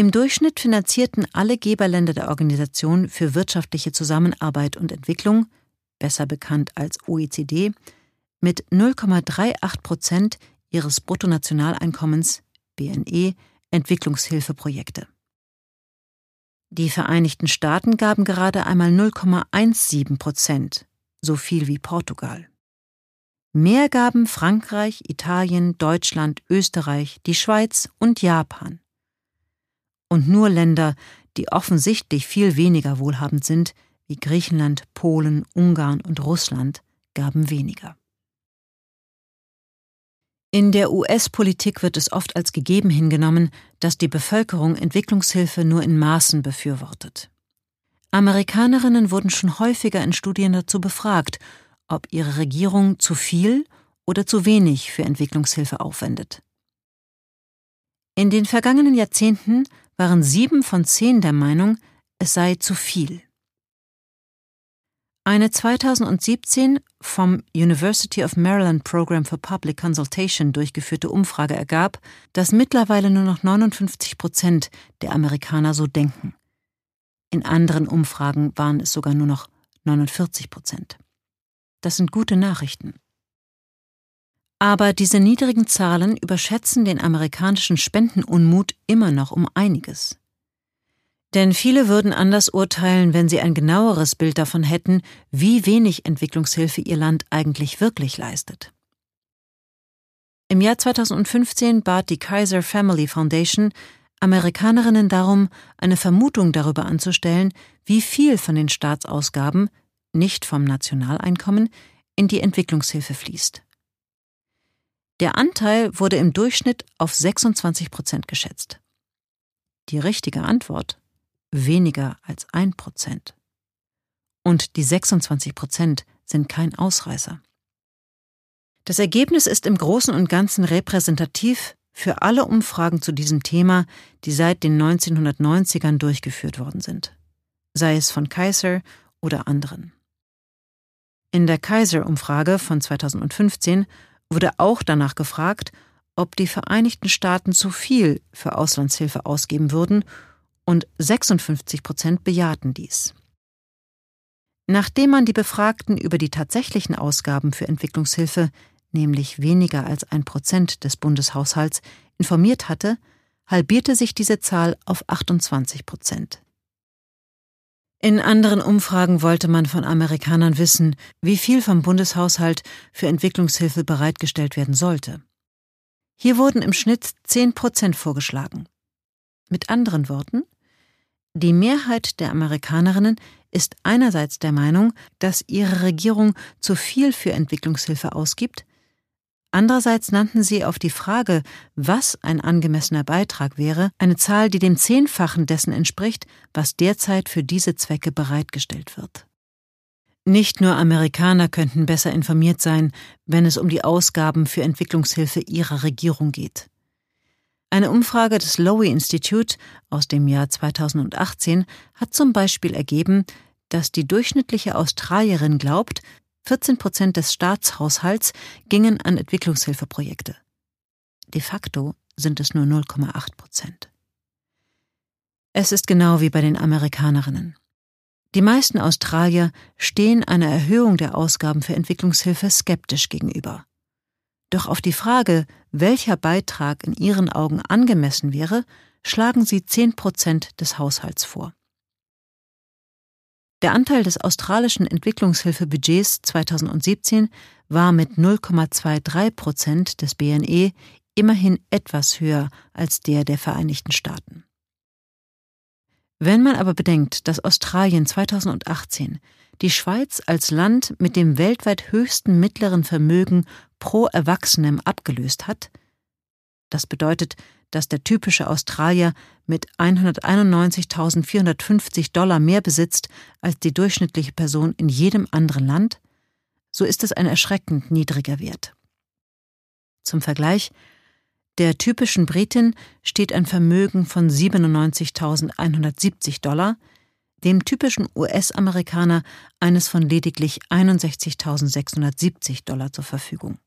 Im Durchschnitt finanzierten alle Geberländer der Organisation für wirtschaftliche Zusammenarbeit und Entwicklung, besser bekannt als OECD, mit 0,38 Prozent ihres Bruttonationaleinkommens BNE Entwicklungshilfeprojekte. Die Vereinigten Staaten gaben gerade einmal 0,17 Prozent, so viel wie Portugal. Mehr gaben Frankreich, Italien, Deutschland, Österreich, die Schweiz und Japan. Und nur Länder, die offensichtlich viel weniger wohlhabend sind, wie Griechenland, Polen, Ungarn und Russland, gaben weniger. In der US-Politik wird es oft als gegeben hingenommen, dass die Bevölkerung Entwicklungshilfe nur in Maßen befürwortet. Amerikanerinnen wurden schon häufiger in Studien dazu befragt, ob ihre Regierung zu viel oder zu wenig für Entwicklungshilfe aufwendet. In den vergangenen Jahrzehnten waren sieben von zehn der Meinung, es sei zu viel. Eine 2017 vom University of Maryland Program for Public Consultation durchgeführte Umfrage ergab, dass mittlerweile nur noch 59 Prozent der Amerikaner so denken. In anderen Umfragen waren es sogar nur noch 49 Prozent. Das sind gute Nachrichten. Aber diese niedrigen Zahlen überschätzen den amerikanischen Spendenunmut immer noch um einiges. Denn viele würden anders urteilen, wenn sie ein genaueres Bild davon hätten, wie wenig Entwicklungshilfe ihr Land eigentlich wirklich leistet. Im Jahr 2015 bat die Kaiser Family Foundation Amerikanerinnen darum, eine Vermutung darüber anzustellen, wie viel von den Staatsausgaben, nicht vom Nationaleinkommen, in die Entwicklungshilfe fließt. Der Anteil wurde im Durchschnitt auf 26 Prozent geschätzt. Die richtige Antwort weniger als ein Prozent. Und die 26 Prozent sind kein Ausreißer. Das Ergebnis ist im Großen und Ganzen repräsentativ für alle Umfragen zu diesem Thema, die seit den 1990ern durchgeführt worden sind, sei es von Kaiser oder anderen. In der Kaiser-Umfrage von 2015 wurde auch danach gefragt, ob die Vereinigten Staaten zu viel für Auslandshilfe ausgeben würden und 56 Prozent bejahten dies. Nachdem man die Befragten über die tatsächlichen Ausgaben für Entwicklungshilfe, nämlich weniger als ein Prozent des Bundeshaushalts, informiert hatte, halbierte sich diese Zahl auf 28 Prozent. In anderen Umfragen wollte man von Amerikanern wissen, wie viel vom Bundeshaushalt für Entwicklungshilfe bereitgestellt werden sollte. Hier wurden im Schnitt 10 Prozent vorgeschlagen. Mit anderen Worten, die Mehrheit der Amerikanerinnen ist einerseits der Meinung, dass ihre Regierung zu viel für Entwicklungshilfe ausgibt, andererseits nannten sie auf die Frage, was ein angemessener Beitrag wäre, eine Zahl, die dem Zehnfachen dessen entspricht, was derzeit für diese Zwecke bereitgestellt wird. Nicht nur Amerikaner könnten besser informiert sein, wenn es um die Ausgaben für Entwicklungshilfe ihrer Regierung geht. Eine Umfrage des Lowy Institute aus dem Jahr 2018 hat zum Beispiel ergeben, dass die durchschnittliche Australierin glaubt, 14 Prozent des Staatshaushalts gingen an Entwicklungshilfeprojekte. De facto sind es nur 0,8 Prozent. Es ist genau wie bei den Amerikanerinnen. Die meisten Australier stehen einer Erhöhung der Ausgaben für Entwicklungshilfe skeptisch gegenüber. Doch auf die Frage, welcher Beitrag in ihren Augen angemessen wäre, schlagen sie 10 Prozent des Haushalts vor. Der Anteil des australischen Entwicklungshilfebudgets 2017 war mit 0,23 Prozent des BNE immerhin etwas höher als der der Vereinigten Staaten. Wenn man aber bedenkt, dass Australien 2018 die Schweiz als Land mit dem weltweit höchsten mittleren Vermögen pro Erwachsenem abgelöst hat. Das bedeutet, dass der typische Australier mit 191.450 Dollar mehr besitzt als die durchschnittliche Person in jedem anderen Land, so ist es ein erschreckend niedriger Wert. Zum Vergleich, der typischen Britin steht ein Vermögen von 97.170 Dollar, dem typischen US-Amerikaner eines von lediglich 61.670 Dollar zur Verfügung.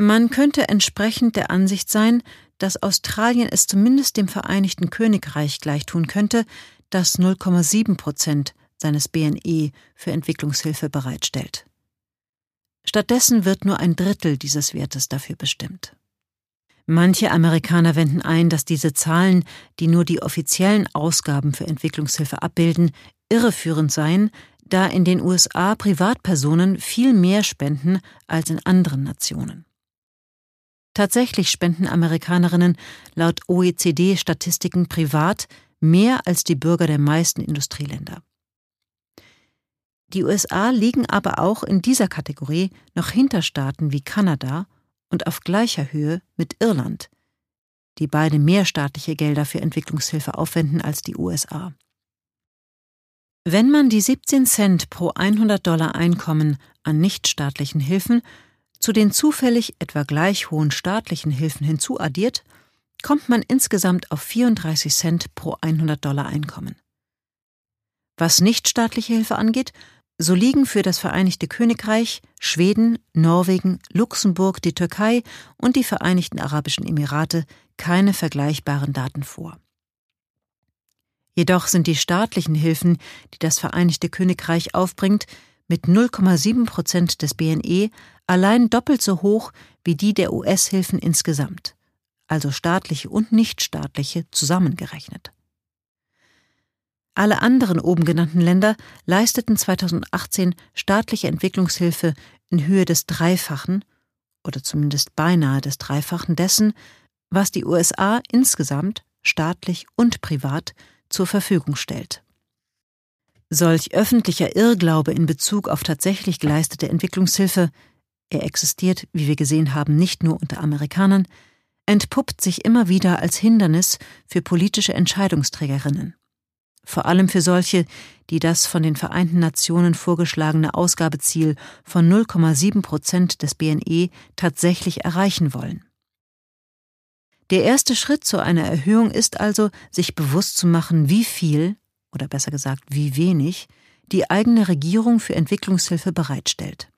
Man könnte entsprechend der Ansicht sein, dass Australien es zumindest dem Vereinigten Königreich gleichtun könnte, das 0,7 Prozent seines BNE für Entwicklungshilfe bereitstellt. Stattdessen wird nur ein Drittel dieses Wertes dafür bestimmt. Manche Amerikaner wenden ein, dass diese Zahlen, die nur die offiziellen Ausgaben für Entwicklungshilfe abbilden, irreführend seien, da in den USA Privatpersonen viel mehr spenden als in anderen Nationen. Tatsächlich spenden Amerikanerinnen laut OECD-Statistiken privat mehr als die Bürger der meisten Industrieländer. Die USA liegen aber auch in dieser Kategorie noch hinter Staaten wie Kanada und auf gleicher Höhe mit Irland, die beide mehr staatliche Gelder für Entwicklungshilfe aufwenden als die USA. Wenn man die 17 Cent pro 100 Dollar Einkommen an nichtstaatlichen Hilfen zu den zufällig etwa gleich hohen staatlichen Hilfen hinzuaddiert, kommt man insgesamt auf 34 Cent pro 100 Dollar Einkommen. Was nichtstaatliche Hilfe angeht, so liegen für das Vereinigte Königreich, Schweden, Norwegen, Luxemburg, die Türkei und die Vereinigten Arabischen Emirate keine vergleichbaren Daten vor. Jedoch sind die staatlichen Hilfen, die das Vereinigte Königreich aufbringt, mit 0,7 Prozent des BNE allein doppelt so hoch wie die der US-Hilfen insgesamt, also staatliche und nichtstaatliche zusammengerechnet. Alle anderen oben genannten Länder leisteten 2018 staatliche Entwicklungshilfe in Höhe des Dreifachen oder zumindest beinahe des Dreifachen dessen, was die USA insgesamt staatlich und privat zur Verfügung stellt. Solch öffentlicher Irrglaube in Bezug auf tatsächlich geleistete Entwicklungshilfe, er existiert, wie wir gesehen haben, nicht nur unter Amerikanern, entpuppt sich immer wieder als Hindernis für politische Entscheidungsträgerinnen. Vor allem für solche, die das von den Vereinten Nationen vorgeschlagene Ausgabeziel von 0,7 Prozent des BNE tatsächlich erreichen wollen. Der erste Schritt zu einer Erhöhung ist also, sich bewusst zu machen, wie viel oder besser gesagt wie wenig, die eigene Regierung für Entwicklungshilfe bereitstellt.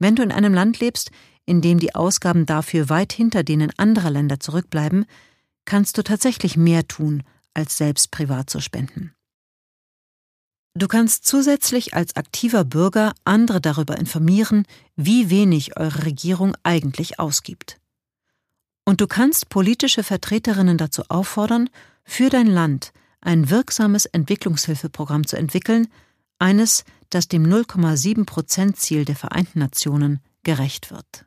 Wenn du in einem Land lebst, in dem die Ausgaben dafür weit hinter denen anderer Länder zurückbleiben, kannst du tatsächlich mehr tun, als selbst privat zu spenden. Du kannst zusätzlich als aktiver Bürger andere darüber informieren, wie wenig eure Regierung eigentlich ausgibt. Und du kannst politische Vertreterinnen dazu auffordern, für dein Land ein wirksames Entwicklungshilfeprogramm zu entwickeln, eines, das dem 0,7 Prozent Ziel der Vereinten Nationen gerecht wird.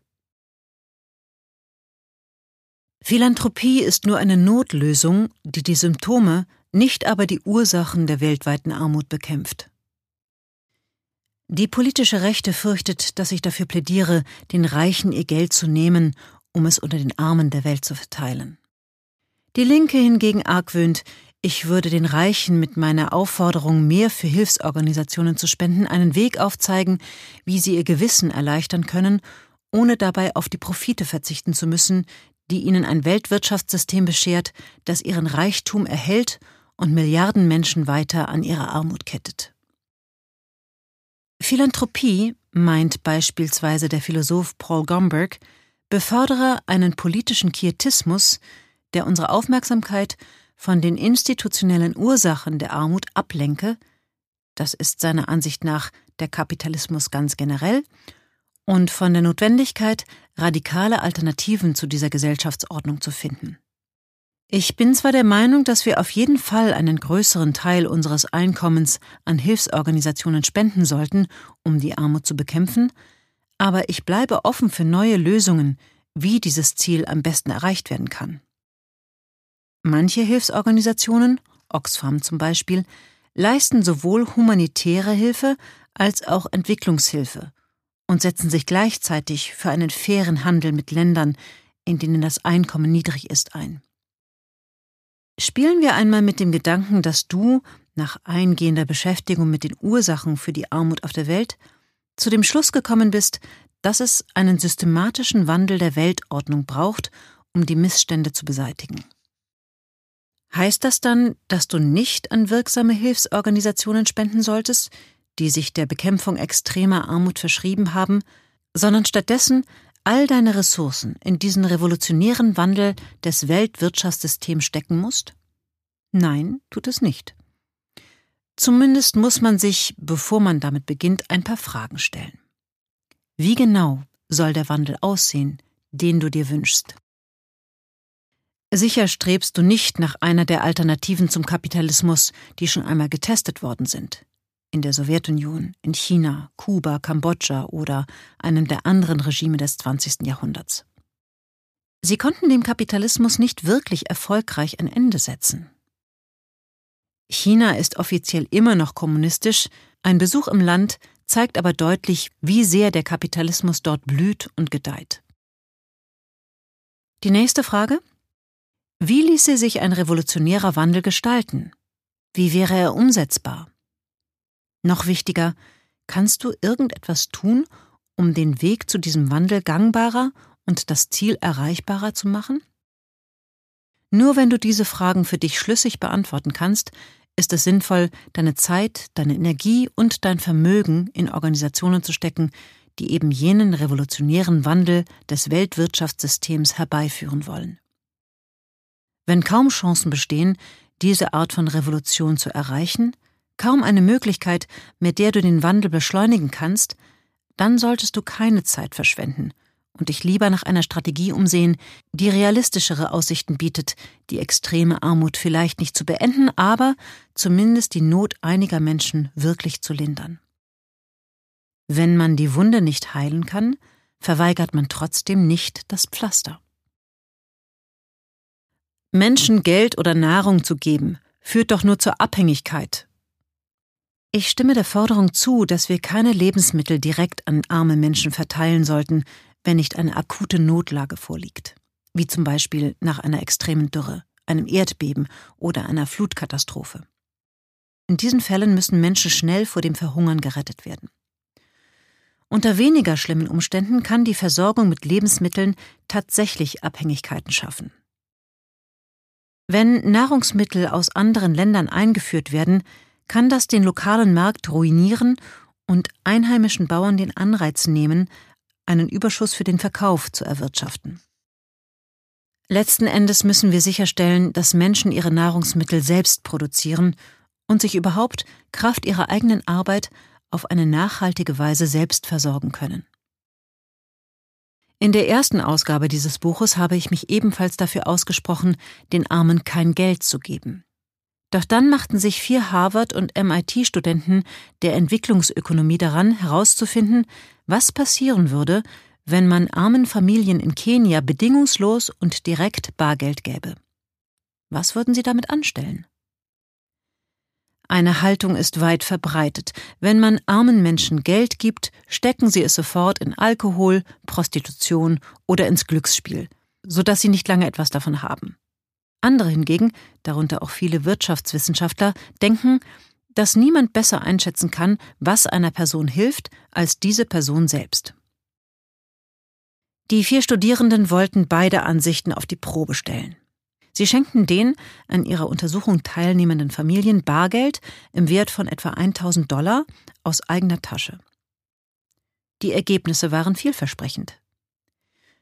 Philanthropie ist nur eine Notlösung, die die Symptome, nicht aber die Ursachen der weltweiten Armut bekämpft. Die politische Rechte fürchtet, dass ich dafür plädiere, den Reichen ihr Geld zu nehmen, um es unter den Armen der Welt zu verteilen. Die Linke hingegen argwöhnt, ich würde den Reichen mit meiner Aufforderung, mehr für Hilfsorganisationen zu spenden, einen Weg aufzeigen, wie sie ihr Gewissen erleichtern können, ohne dabei auf die Profite verzichten zu müssen, die ihnen ein Weltwirtschaftssystem beschert, das ihren Reichtum erhält und Milliarden Menschen weiter an ihrer Armut kettet. Philanthropie, meint beispielsweise der Philosoph Paul Gomberg, befördere einen politischen Quietismus, der unsere Aufmerksamkeit von den institutionellen Ursachen der Armut ablenke, das ist seiner Ansicht nach der Kapitalismus ganz generell, und von der Notwendigkeit, radikale Alternativen zu dieser Gesellschaftsordnung zu finden. Ich bin zwar der Meinung, dass wir auf jeden Fall einen größeren Teil unseres Einkommens an Hilfsorganisationen spenden sollten, um die Armut zu bekämpfen, aber ich bleibe offen für neue Lösungen, wie dieses Ziel am besten erreicht werden kann. Manche Hilfsorganisationen, Oxfam zum Beispiel, leisten sowohl humanitäre Hilfe als auch Entwicklungshilfe und setzen sich gleichzeitig für einen fairen Handel mit Ländern, in denen das Einkommen niedrig ist, ein. Spielen wir einmal mit dem Gedanken, dass du, nach eingehender Beschäftigung mit den Ursachen für die Armut auf der Welt, zu dem Schluss gekommen bist, dass es einen systematischen Wandel der Weltordnung braucht, um die Missstände zu beseitigen. Heißt das dann, dass du nicht an wirksame Hilfsorganisationen spenden solltest, die sich der Bekämpfung extremer Armut verschrieben haben, sondern stattdessen all deine Ressourcen in diesen revolutionären Wandel des Weltwirtschaftssystems stecken musst? Nein, tut es nicht. Zumindest muss man sich, bevor man damit beginnt, ein paar Fragen stellen. Wie genau soll der Wandel aussehen, den du dir wünschst? Sicher strebst du nicht nach einer der Alternativen zum Kapitalismus, die schon einmal getestet worden sind. In der Sowjetunion, in China, Kuba, Kambodscha oder einem der anderen Regime des 20. Jahrhunderts. Sie konnten dem Kapitalismus nicht wirklich erfolgreich ein Ende setzen. China ist offiziell immer noch kommunistisch, ein Besuch im Land zeigt aber deutlich, wie sehr der Kapitalismus dort blüht und gedeiht. Die nächste Frage wie ließe sich ein revolutionärer Wandel gestalten? Wie wäre er umsetzbar? Noch wichtiger, kannst du irgendetwas tun, um den Weg zu diesem Wandel gangbarer und das Ziel erreichbarer zu machen? Nur wenn du diese Fragen für dich schlüssig beantworten kannst, ist es sinnvoll, deine Zeit, deine Energie und dein Vermögen in Organisationen zu stecken, die eben jenen revolutionären Wandel des Weltwirtschaftssystems herbeiführen wollen. Wenn kaum Chancen bestehen, diese Art von Revolution zu erreichen, kaum eine Möglichkeit, mit der du den Wandel beschleunigen kannst, dann solltest du keine Zeit verschwenden und dich lieber nach einer Strategie umsehen, die realistischere Aussichten bietet, die extreme Armut vielleicht nicht zu beenden, aber zumindest die Not einiger Menschen wirklich zu lindern. Wenn man die Wunde nicht heilen kann, verweigert man trotzdem nicht das Pflaster. Menschen Geld oder Nahrung zu geben, führt doch nur zur Abhängigkeit. Ich stimme der Forderung zu, dass wir keine Lebensmittel direkt an arme Menschen verteilen sollten, wenn nicht eine akute Notlage vorliegt, wie zum Beispiel nach einer extremen Dürre, einem Erdbeben oder einer Flutkatastrophe. In diesen Fällen müssen Menschen schnell vor dem Verhungern gerettet werden. Unter weniger schlimmen Umständen kann die Versorgung mit Lebensmitteln tatsächlich Abhängigkeiten schaffen. Wenn Nahrungsmittel aus anderen Ländern eingeführt werden, kann das den lokalen Markt ruinieren und einheimischen Bauern den Anreiz nehmen, einen Überschuss für den Verkauf zu erwirtschaften. Letzten Endes müssen wir sicherstellen, dass Menschen ihre Nahrungsmittel selbst produzieren und sich überhaupt Kraft ihrer eigenen Arbeit auf eine nachhaltige Weise selbst versorgen können. In der ersten Ausgabe dieses Buches habe ich mich ebenfalls dafür ausgesprochen, den Armen kein Geld zu geben. Doch dann machten sich vier Harvard- und MIT-Studenten der Entwicklungsökonomie daran, herauszufinden, was passieren würde, wenn man armen Familien in Kenia bedingungslos und direkt Bargeld gäbe. Was würden sie damit anstellen? Eine Haltung ist weit verbreitet. Wenn man armen Menschen Geld gibt, stecken sie es sofort in Alkohol, Prostitution oder ins Glücksspiel, sodass sie nicht lange etwas davon haben. Andere hingegen, darunter auch viele Wirtschaftswissenschaftler, denken, dass niemand besser einschätzen kann, was einer Person hilft, als diese Person selbst. Die vier Studierenden wollten beide Ansichten auf die Probe stellen. Sie schenkten den an ihrer Untersuchung teilnehmenden Familien Bargeld im Wert von etwa 1000 Dollar aus eigener Tasche. Die Ergebnisse waren vielversprechend.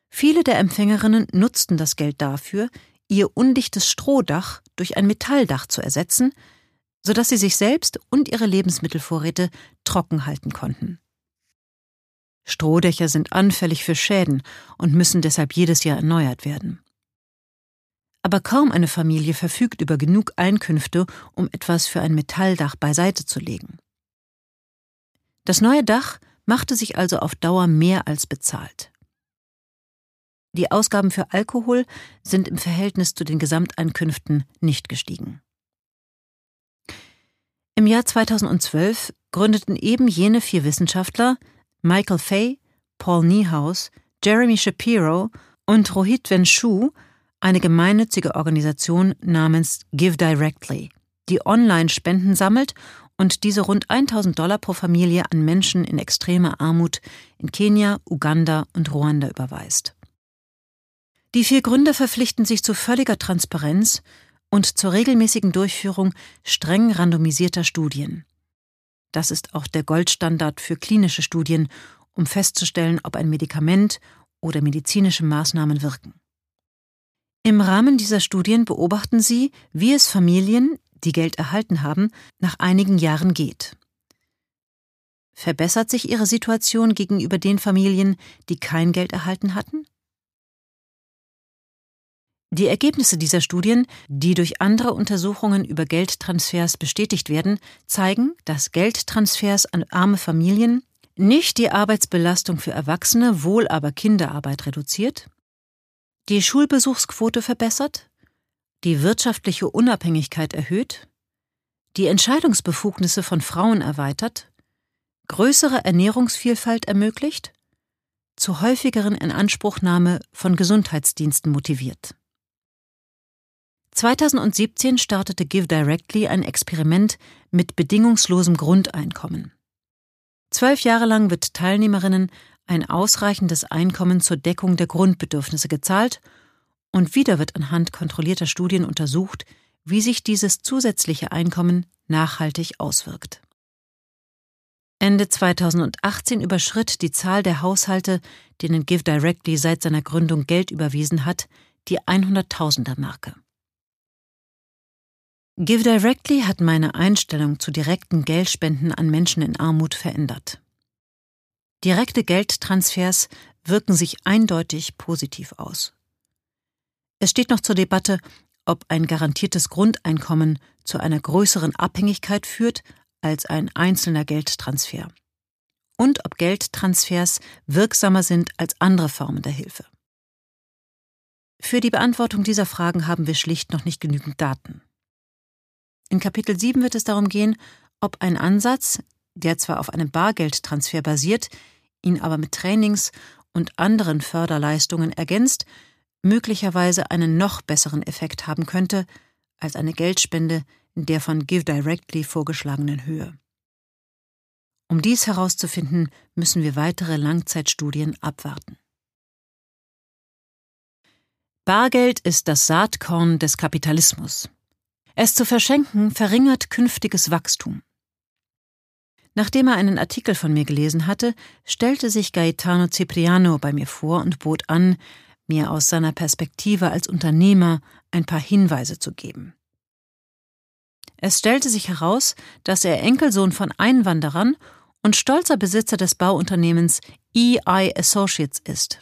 Viele der Empfängerinnen nutzten das Geld dafür, ihr undichtes Strohdach durch ein Metalldach zu ersetzen, sodass sie sich selbst und ihre Lebensmittelvorräte trocken halten konnten. Strohdächer sind anfällig für Schäden und müssen deshalb jedes Jahr erneuert werden. Aber kaum eine Familie verfügt über genug Einkünfte, um etwas für ein Metalldach beiseite zu legen. Das neue Dach machte sich also auf Dauer mehr als bezahlt. Die Ausgaben für Alkohol sind im Verhältnis zu den Gesamteinkünften nicht gestiegen. Im Jahr 2012 gründeten eben jene vier Wissenschaftler Michael Fay, Paul Niehaus, Jeremy Shapiro und Rohit Venshu eine gemeinnützige Organisation namens Give Directly, die Online-Spenden sammelt und diese rund 1000 Dollar pro Familie an Menschen in extremer Armut in Kenia, Uganda und Ruanda überweist. Die vier Gründer verpflichten sich zu völliger Transparenz und zur regelmäßigen Durchführung streng randomisierter Studien. Das ist auch der Goldstandard für klinische Studien, um festzustellen, ob ein Medikament oder medizinische Maßnahmen wirken. Im Rahmen dieser Studien beobachten sie, wie es Familien, die Geld erhalten haben, nach einigen Jahren geht. Verbessert sich ihre Situation gegenüber den Familien, die kein Geld erhalten hatten? Die Ergebnisse dieser Studien, die durch andere Untersuchungen über Geldtransfers bestätigt werden, zeigen, dass Geldtransfers an arme Familien nicht die Arbeitsbelastung für Erwachsene, wohl aber Kinderarbeit reduziert, die Schulbesuchsquote verbessert, die wirtschaftliche Unabhängigkeit erhöht, die Entscheidungsbefugnisse von Frauen erweitert, größere Ernährungsvielfalt ermöglicht, zu häufigeren Inanspruchnahme von Gesundheitsdiensten motiviert. 2017 startete Give Directly ein Experiment mit bedingungslosem Grundeinkommen. Zwölf Jahre lang wird Teilnehmerinnen ein ausreichendes Einkommen zur Deckung der Grundbedürfnisse gezahlt und wieder wird anhand kontrollierter Studien untersucht, wie sich dieses zusätzliche Einkommen nachhaltig auswirkt. Ende 2018 überschritt die Zahl der Haushalte, denen Give Directly seit seiner Gründung Geld überwiesen hat, die 100.000er Marke. Give Directly hat meine Einstellung zu direkten Geldspenden an Menschen in Armut verändert. Direkte Geldtransfers wirken sich eindeutig positiv aus. Es steht noch zur Debatte, ob ein garantiertes Grundeinkommen zu einer größeren Abhängigkeit führt als ein einzelner Geldtransfer. Und ob Geldtransfers wirksamer sind als andere Formen der Hilfe. Für die Beantwortung dieser Fragen haben wir schlicht noch nicht genügend Daten. In Kapitel 7 wird es darum gehen, ob ein Ansatz, der zwar auf einem Bargeldtransfer basiert, ihn aber mit Trainings und anderen Förderleistungen ergänzt, möglicherweise einen noch besseren Effekt haben könnte als eine Geldspende in der von Give Directly vorgeschlagenen Höhe. Um dies herauszufinden, müssen wir weitere Langzeitstudien abwarten. Bargeld ist das Saatkorn des Kapitalismus. Es zu verschenken verringert künftiges Wachstum. Nachdem er einen Artikel von mir gelesen hatte, stellte sich Gaetano Cipriano bei mir vor und bot an, mir aus seiner Perspektive als Unternehmer ein paar Hinweise zu geben. Es stellte sich heraus, dass er Enkelsohn von Einwanderern und stolzer Besitzer des Bauunternehmens EI Associates ist.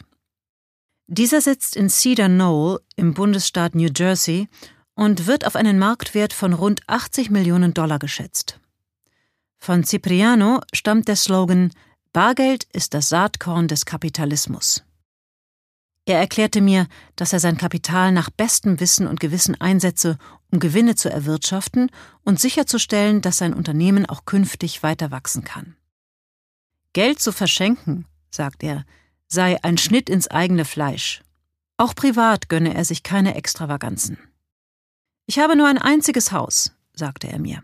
Dieser sitzt in Cedar Knoll im Bundesstaat New Jersey und wird auf einen Marktwert von rund 80 Millionen Dollar geschätzt. Von Cipriano stammt der Slogan Bargeld ist das Saatkorn des Kapitalismus. Er erklärte mir, dass er sein Kapital nach bestem Wissen und Gewissen einsetze, um Gewinne zu erwirtschaften und sicherzustellen, dass sein Unternehmen auch künftig weiter wachsen kann. Geld zu verschenken, sagt er, sei ein Schnitt ins eigene Fleisch. Auch privat gönne er sich keine Extravaganzen. Ich habe nur ein einziges Haus, sagte er mir,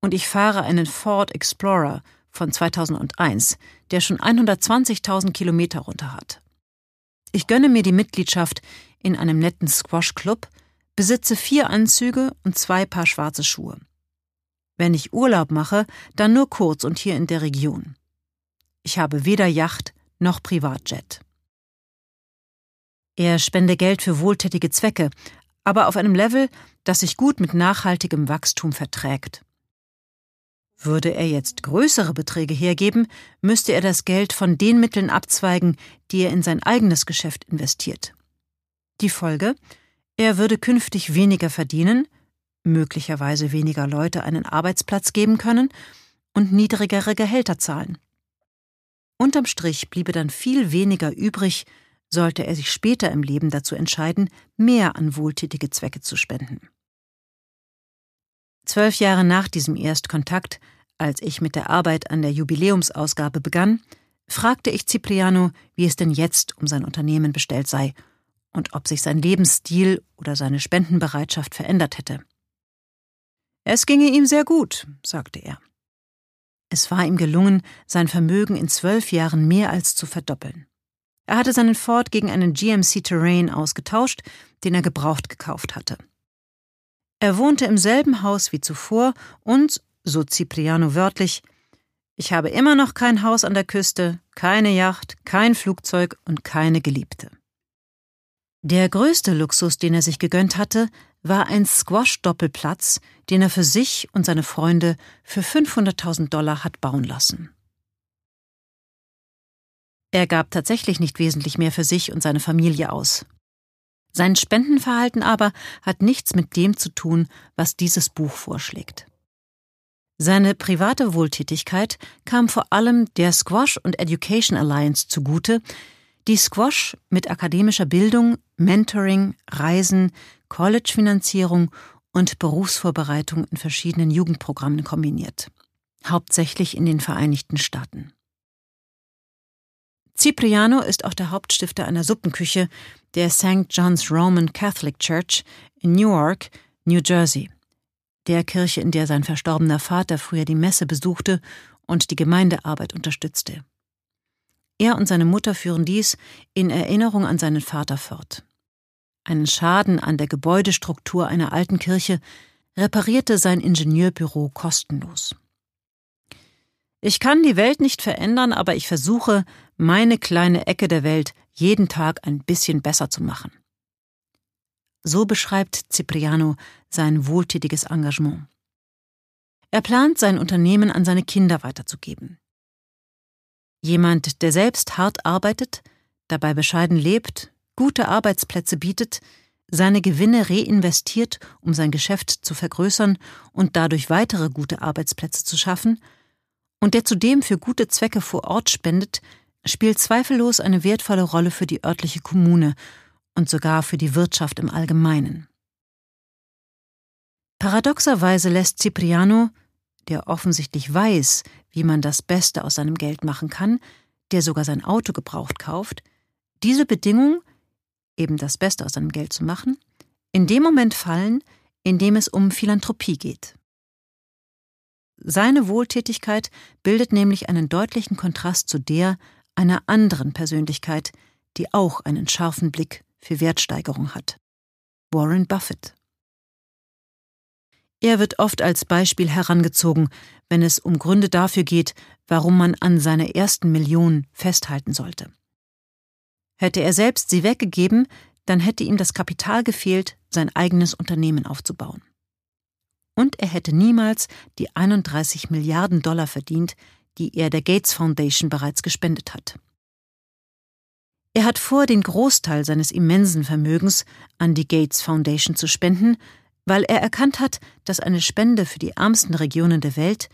und ich fahre einen Ford Explorer von 2001, der schon 120.000 Kilometer runter hat. Ich gönne mir die Mitgliedschaft in einem netten Squash-Club, besitze vier Anzüge und zwei Paar schwarze Schuhe. Wenn ich Urlaub mache, dann nur kurz und hier in der Region. Ich habe weder Yacht noch Privatjet. Er spende Geld für wohltätige Zwecke, aber auf einem Level, das sich gut mit nachhaltigem Wachstum verträgt. Würde er jetzt größere Beträge hergeben, müsste er das Geld von den Mitteln abzweigen, die er in sein eigenes Geschäft investiert. Die Folge? Er würde künftig weniger verdienen, möglicherweise weniger Leute einen Arbeitsplatz geben können und niedrigere Gehälter zahlen. Unterm Strich bliebe dann viel weniger übrig, sollte er sich später im Leben dazu entscheiden, mehr an wohltätige Zwecke zu spenden. Zwölf Jahre nach diesem Erstkontakt, als ich mit der Arbeit an der Jubiläumsausgabe begann, fragte ich Cipriano, wie es denn jetzt um sein Unternehmen bestellt sei und ob sich sein Lebensstil oder seine Spendenbereitschaft verändert hätte. Es ginge ihm sehr gut, sagte er. Es war ihm gelungen, sein Vermögen in zwölf Jahren mehr als zu verdoppeln. Er hatte seinen Ford gegen einen GMC Terrain ausgetauscht, den er gebraucht gekauft hatte. Er wohnte im selben Haus wie zuvor und, so Cipriano wörtlich, ich habe immer noch kein Haus an der Küste, keine Yacht, kein Flugzeug und keine Geliebte. Der größte Luxus, den er sich gegönnt hatte, war ein Squash-Doppelplatz, den er für sich und seine Freunde für 500.000 Dollar hat bauen lassen. Er gab tatsächlich nicht wesentlich mehr für sich und seine Familie aus. Sein Spendenverhalten aber hat nichts mit dem zu tun, was dieses Buch vorschlägt. Seine private Wohltätigkeit kam vor allem der Squash und Education Alliance zugute, die Squash mit akademischer Bildung, Mentoring, Reisen, College-Finanzierung und Berufsvorbereitung in verschiedenen Jugendprogrammen kombiniert, hauptsächlich in den Vereinigten Staaten. Cipriano ist auch der Hauptstifter einer Suppenküche der St. John's Roman Catholic Church in Newark, New Jersey, der Kirche, in der sein verstorbener Vater früher die Messe besuchte und die Gemeindearbeit unterstützte. Er und seine Mutter führen dies in Erinnerung an seinen Vater fort. Einen Schaden an der Gebäudestruktur einer alten Kirche reparierte sein Ingenieurbüro kostenlos. Ich kann die Welt nicht verändern, aber ich versuche, meine kleine Ecke der Welt jeden Tag ein bisschen besser zu machen. So beschreibt Cipriano sein wohltätiges Engagement. Er plant, sein Unternehmen an seine Kinder weiterzugeben. Jemand, der selbst hart arbeitet, dabei bescheiden lebt, gute Arbeitsplätze bietet, seine Gewinne reinvestiert, um sein Geschäft zu vergrößern und dadurch weitere gute Arbeitsplätze zu schaffen, und der zudem für gute Zwecke vor Ort spendet, spielt zweifellos eine wertvolle Rolle für die örtliche Kommune und sogar für die Wirtschaft im Allgemeinen. Paradoxerweise lässt Cipriano, der offensichtlich weiß, wie man das Beste aus seinem Geld machen kann, der sogar sein Auto gebraucht kauft, diese Bedingung, eben das Beste aus seinem Geld zu machen, in dem Moment fallen, in dem es um Philanthropie geht. Seine Wohltätigkeit bildet nämlich einen deutlichen Kontrast zu der einer anderen Persönlichkeit, die auch einen scharfen Blick für Wertsteigerung hat. Warren Buffett. Er wird oft als Beispiel herangezogen, wenn es um Gründe dafür geht, warum man an seiner ersten Million festhalten sollte. Hätte er selbst sie weggegeben, dann hätte ihm das Kapital gefehlt, sein eigenes Unternehmen aufzubauen. und er hätte niemals die 31 Milliarden Dollar verdient, die er der Gates Foundation bereits gespendet hat. Er hat vor, den Großteil seines immensen Vermögens an die Gates Foundation zu spenden, weil er erkannt hat, dass eine Spende für die ärmsten Regionen der Welt,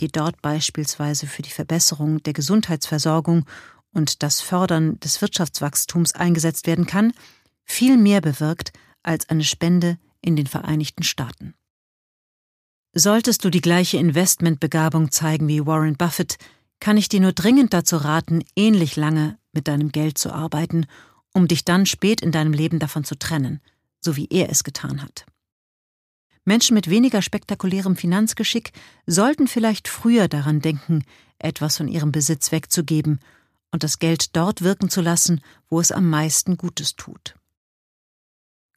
die dort beispielsweise für die Verbesserung der Gesundheitsversorgung und das Fördern des Wirtschaftswachstums eingesetzt werden kann, viel mehr bewirkt als eine Spende in den Vereinigten Staaten. Solltest du die gleiche Investmentbegabung zeigen wie Warren Buffett, kann ich dir nur dringend dazu raten, ähnlich lange mit deinem Geld zu arbeiten, um dich dann spät in deinem Leben davon zu trennen, so wie er es getan hat. Menschen mit weniger spektakulärem Finanzgeschick sollten vielleicht früher daran denken, etwas von ihrem Besitz wegzugeben und das Geld dort wirken zu lassen, wo es am meisten Gutes tut.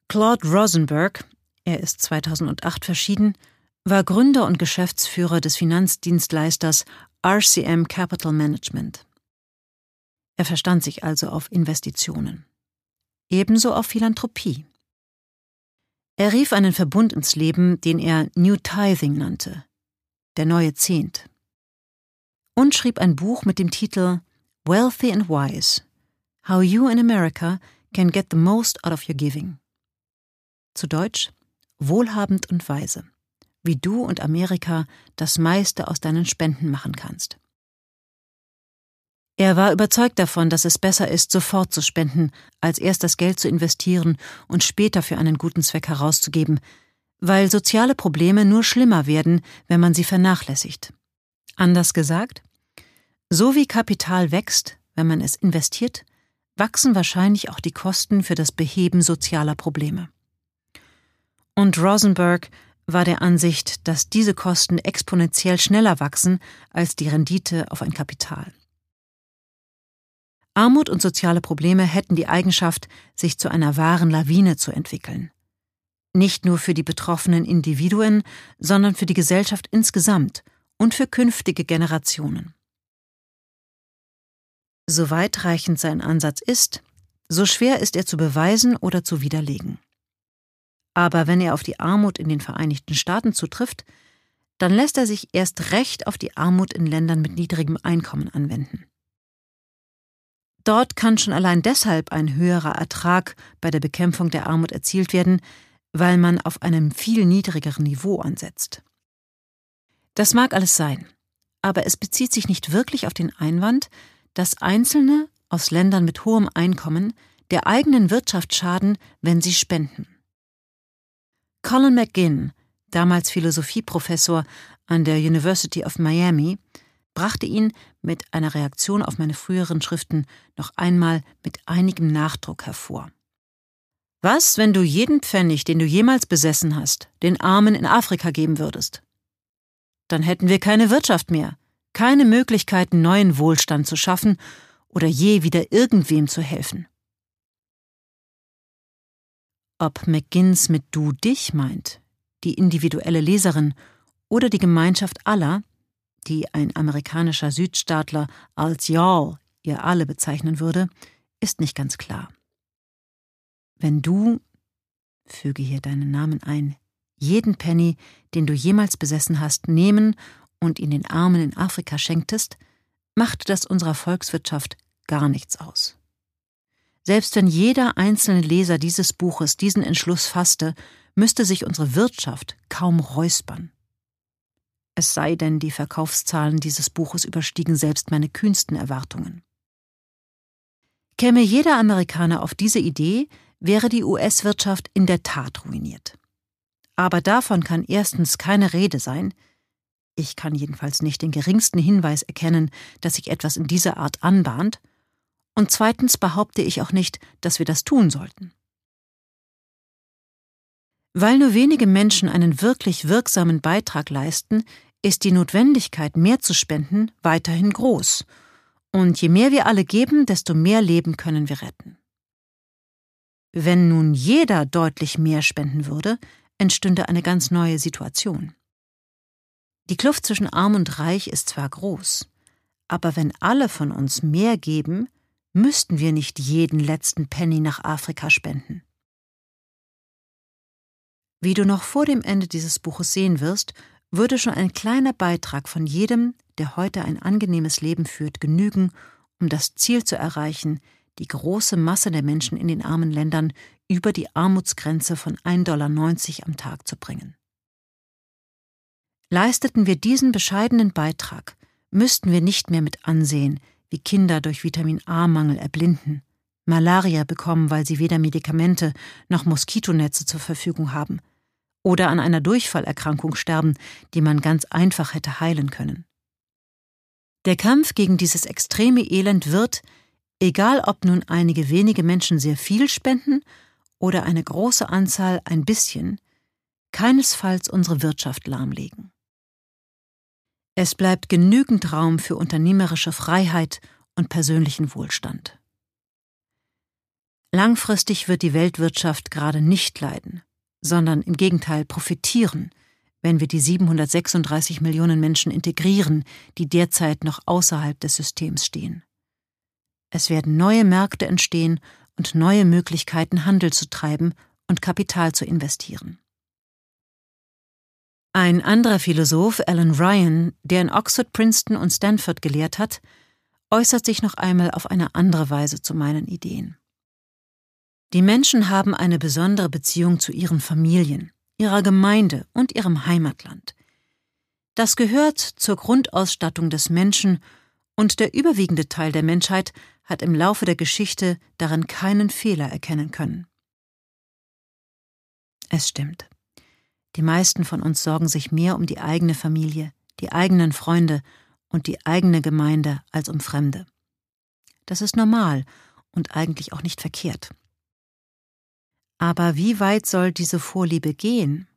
Claude Rosenberg, er ist 2008 verschieden, war Gründer und Geschäftsführer des Finanzdienstleisters RCM Capital Management. Er verstand sich also auf Investitionen. Ebenso auf Philanthropie. Er rief einen Verbund ins Leben, den er New Tithing nannte, der neue Zehnt, und schrieb ein Buch mit dem Titel Wealthy and Wise How You in America Can Get the Most Out of Your Giving. Zu Deutsch Wohlhabend und weise wie du und Amerika das meiste aus deinen Spenden machen kannst. Er war überzeugt davon, dass es besser ist, sofort zu spenden, als erst das Geld zu investieren und später für einen guten Zweck herauszugeben, weil soziale Probleme nur schlimmer werden, wenn man sie vernachlässigt. Anders gesagt, so wie Kapital wächst, wenn man es investiert, wachsen wahrscheinlich auch die Kosten für das Beheben sozialer Probleme. Und Rosenberg war der Ansicht, dass diese Kosten exponentiell schneller wachsen als die Rendite auf ein Kapital. Armut und soziale Probleme hätten die Eigenschaft, sich zu einer wahren Lawine zu entwickeln. Nicht nur für die betroffenen Individuen, sondern für die Gesellschaft insgesamt und für künftige Generationen. So weitreichend sein Ansatz ist, so schwer ist er zu beweisen oder zu widerlegen. Aber wenn er auf die Armut in den Vereinigten Staaten zutrifft, dann lässt er sich erst recht auf die Armut in Ländern mit niedrigem Einkommen anwenden. Dort kann schon allein deshalb ein höherer Ertrag bei der Bekämpfung der Armut erzielt werden, weil man auf einem viel niedrigeren Niveau ansetzt. Das mag alles sein, aber es bezieht sich nicht wirklich auf den Einwand, dass Einzelne aus Ländern mit hohem Einkommen der eigenen Wirtschaft schaden, wenn sie spenden. Colin McGinn, damals Philosophieprofessor an der University of Miami, brachte ihn mit einer Reaktion auf meine früheren Schriften noch einmal mit einigem Nachdruck hervor. Was, wenn du jeden Pfennig, den du jemals besessen hast, den Armen in Afrika geben würdest? Dann hätten wir keine Wirtschaft mehr, keine Möglichkeiten, neuen Wohlstand zu schaffen oder je wieder irgendwem zu helfen. Ob McGinns mit du dich meint, die individuelle Leserin oder die Gemeinschaft aller, die ein amerikanischer Südstaatler als Y'all ihr alle bezeichnen würde, ist nicht ganz klar. Wenn du, füge hier deinen Namen ein, jeden Penny, den du jemals besessen hast, nehmen und ihn den Armen in Afrika schenktest, machte das unserer Volkswirtschaft gar nichts aus. Selbst wenn jeder einzelne Leser dieses Buches diesen Entschluss fasste, müsste sich unsere Wirtschaft kaum räuspern. Es sei denn, die Verkaufszahlen dieses Buches überstiegen selbst meine kühnsten Erwartungen. Käme jeder Amerikaner auf diese Idee, wäre die US-Wirtschaft in der Tat ruiniert. Aber davon kann erstens keine Rede sein, ich kann jedenfalls nicht den geringsten Hinweis erkennen, dass sich etwas in dieser Art anbahnt, und zweitens behaupte ich auch nicht, dass wir das tun sollten. Weil nur wenige Menschen einen wirklich wirksamen Beitrag leisten, ist die Notwendigkeit, mehr zu spenden, weiterhin groß. Und je mehr wir alle geben, desto mehr Leben können wir retten. Wenn nun jeder deutlich mehr spenden würde, entstünde eine ganz neue Situation. Die Kluft zwischen arm und reich ist zwar groß, aber wenn alle von uns mehr geben, müssten wir nicht jeden letzten Penny nach Afrika spenden. Wie du noch vor dem Ende dieses Buches sehen wirst, würde schon ein kleiner Beitrag von jedem, der heute ein angenehmes Leben führt, genügen, um das Ziel zu erreichen, die große Masse der Menschen in den armen Ländern über die Armutsgrenze von 1,90 Dollar am Tag zu bringen. Leisteten wir diesen bescheidenen Beitrag, müssten wir nicht mehr mit ansehen, wie Kinder durch Vitamin A-Mangel erblinden, Malaria bekommen, weil sie weder Medikamente noch Moskitonetze zur Verfügung haben, oder an einer Durchfallerkrankung sterben, die man ganz einfach hätte heilen können. Der Kampf gegen dieses extreme Elend wird, egal ob nun einige wenige Menschen sehr viel spenden oder eine große Anzahl ein bisschen, keinesfalls unsere Wirtschaft lahmlegen. Es bleibt genügend Raum für unternehmerische Freiheit und persönlichen Wohlstand. Langfristig wird die Weltwirtschaft gerade nicht leiden, sondern im Gegenteil profitieren, wenn wir die 736 Millionen Menschen integrieren, die derzeit noch außerhalb des Systems stehen. Es werden neue Märkte entstehen und neue Möglichkeiten, Handel zu treiben und Kapital zu investieren. Ein anderer Philosoph, Alan Ryan, der in Oxford, Princeton und Stanford gelehrt hat, äußert sich noch einmal auf eine andere Weise zu meinen Ideen. Die Menschen haben eine besondere Beziehung zu ihren Familien, ihrer Gemeinde und ihrem Heimatland. Das gehört zur Grundausstattung des Menschen und der überwiegende Teil der Menschheit hat im Laufe der Geschichte darin keinen Fehler erkennen können. Es stimmt. Die meisten von uns sorgen sich mehr um die eigene Familie, die eigenen Freunde und die eigene Gemeinde als um Fremde. Das ist normal und eigentlich auch nicht verkehrt. Aber wie weit soll diese Vorliebe gehen?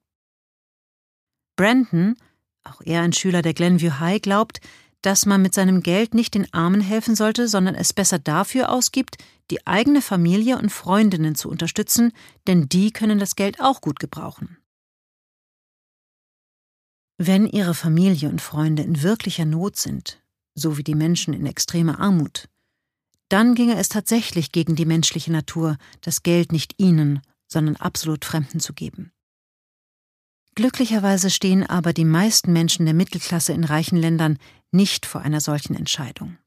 Brandon, auch er ein Schüler der Glenview High, glaubt, dass man mit seinem Geld nicht den Armen helfen sollte, sondern es besser dafür ausgibt, die eigene Familie und Freundinnen zu unterstützen, denn die können das Geld auch gut gebrauchen. Wenn Ihre Familie und Freunde in wirklicher Not sind, so wie die Menschen in extremer Armut, dann ginge es tatsächlich gegen die menschliche Natur, das Geld nicht Ihnen, sondern absolut Fremden zu geben. Glücklicherweise stehen aber die meisten Menschen der Mittelklasse in reichen Ländern nicht vor einer solchen Entscheidung.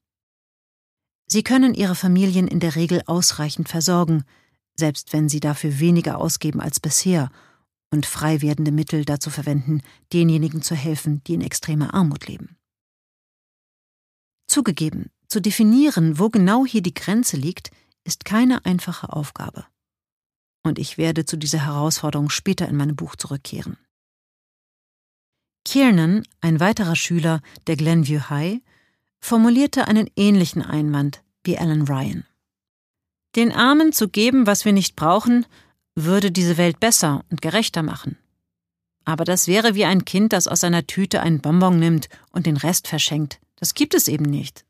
Sie können ihre Familien in der Regel ausreichend versorgen, selbst wenn sie dafür weniger ausgeben als bisher und frei werdende Mittel dazu verwenden, denjenigen zu helfen, die in extremer Armut leben. Zugegeben, zu definieren, wo genau hier die Grenze liegt, ist keine einfache Aufgabe und ich werde zu dieser Herausforderung später in meinem Buch zurückkehren. Kiernan, ein weiterer Schüler der Glenview High, formulierte einen ähnlichen Einwand wie Alan Ryan. Den Armen zu geben, was wir nicht brauchen, würde diese Welt besser und gerechter machen. Aber das wäre wie ein Kind, das aus seiner Tüte einen Bonbon nimmt und den Rest verschenkt. Das gibt es eben nicht.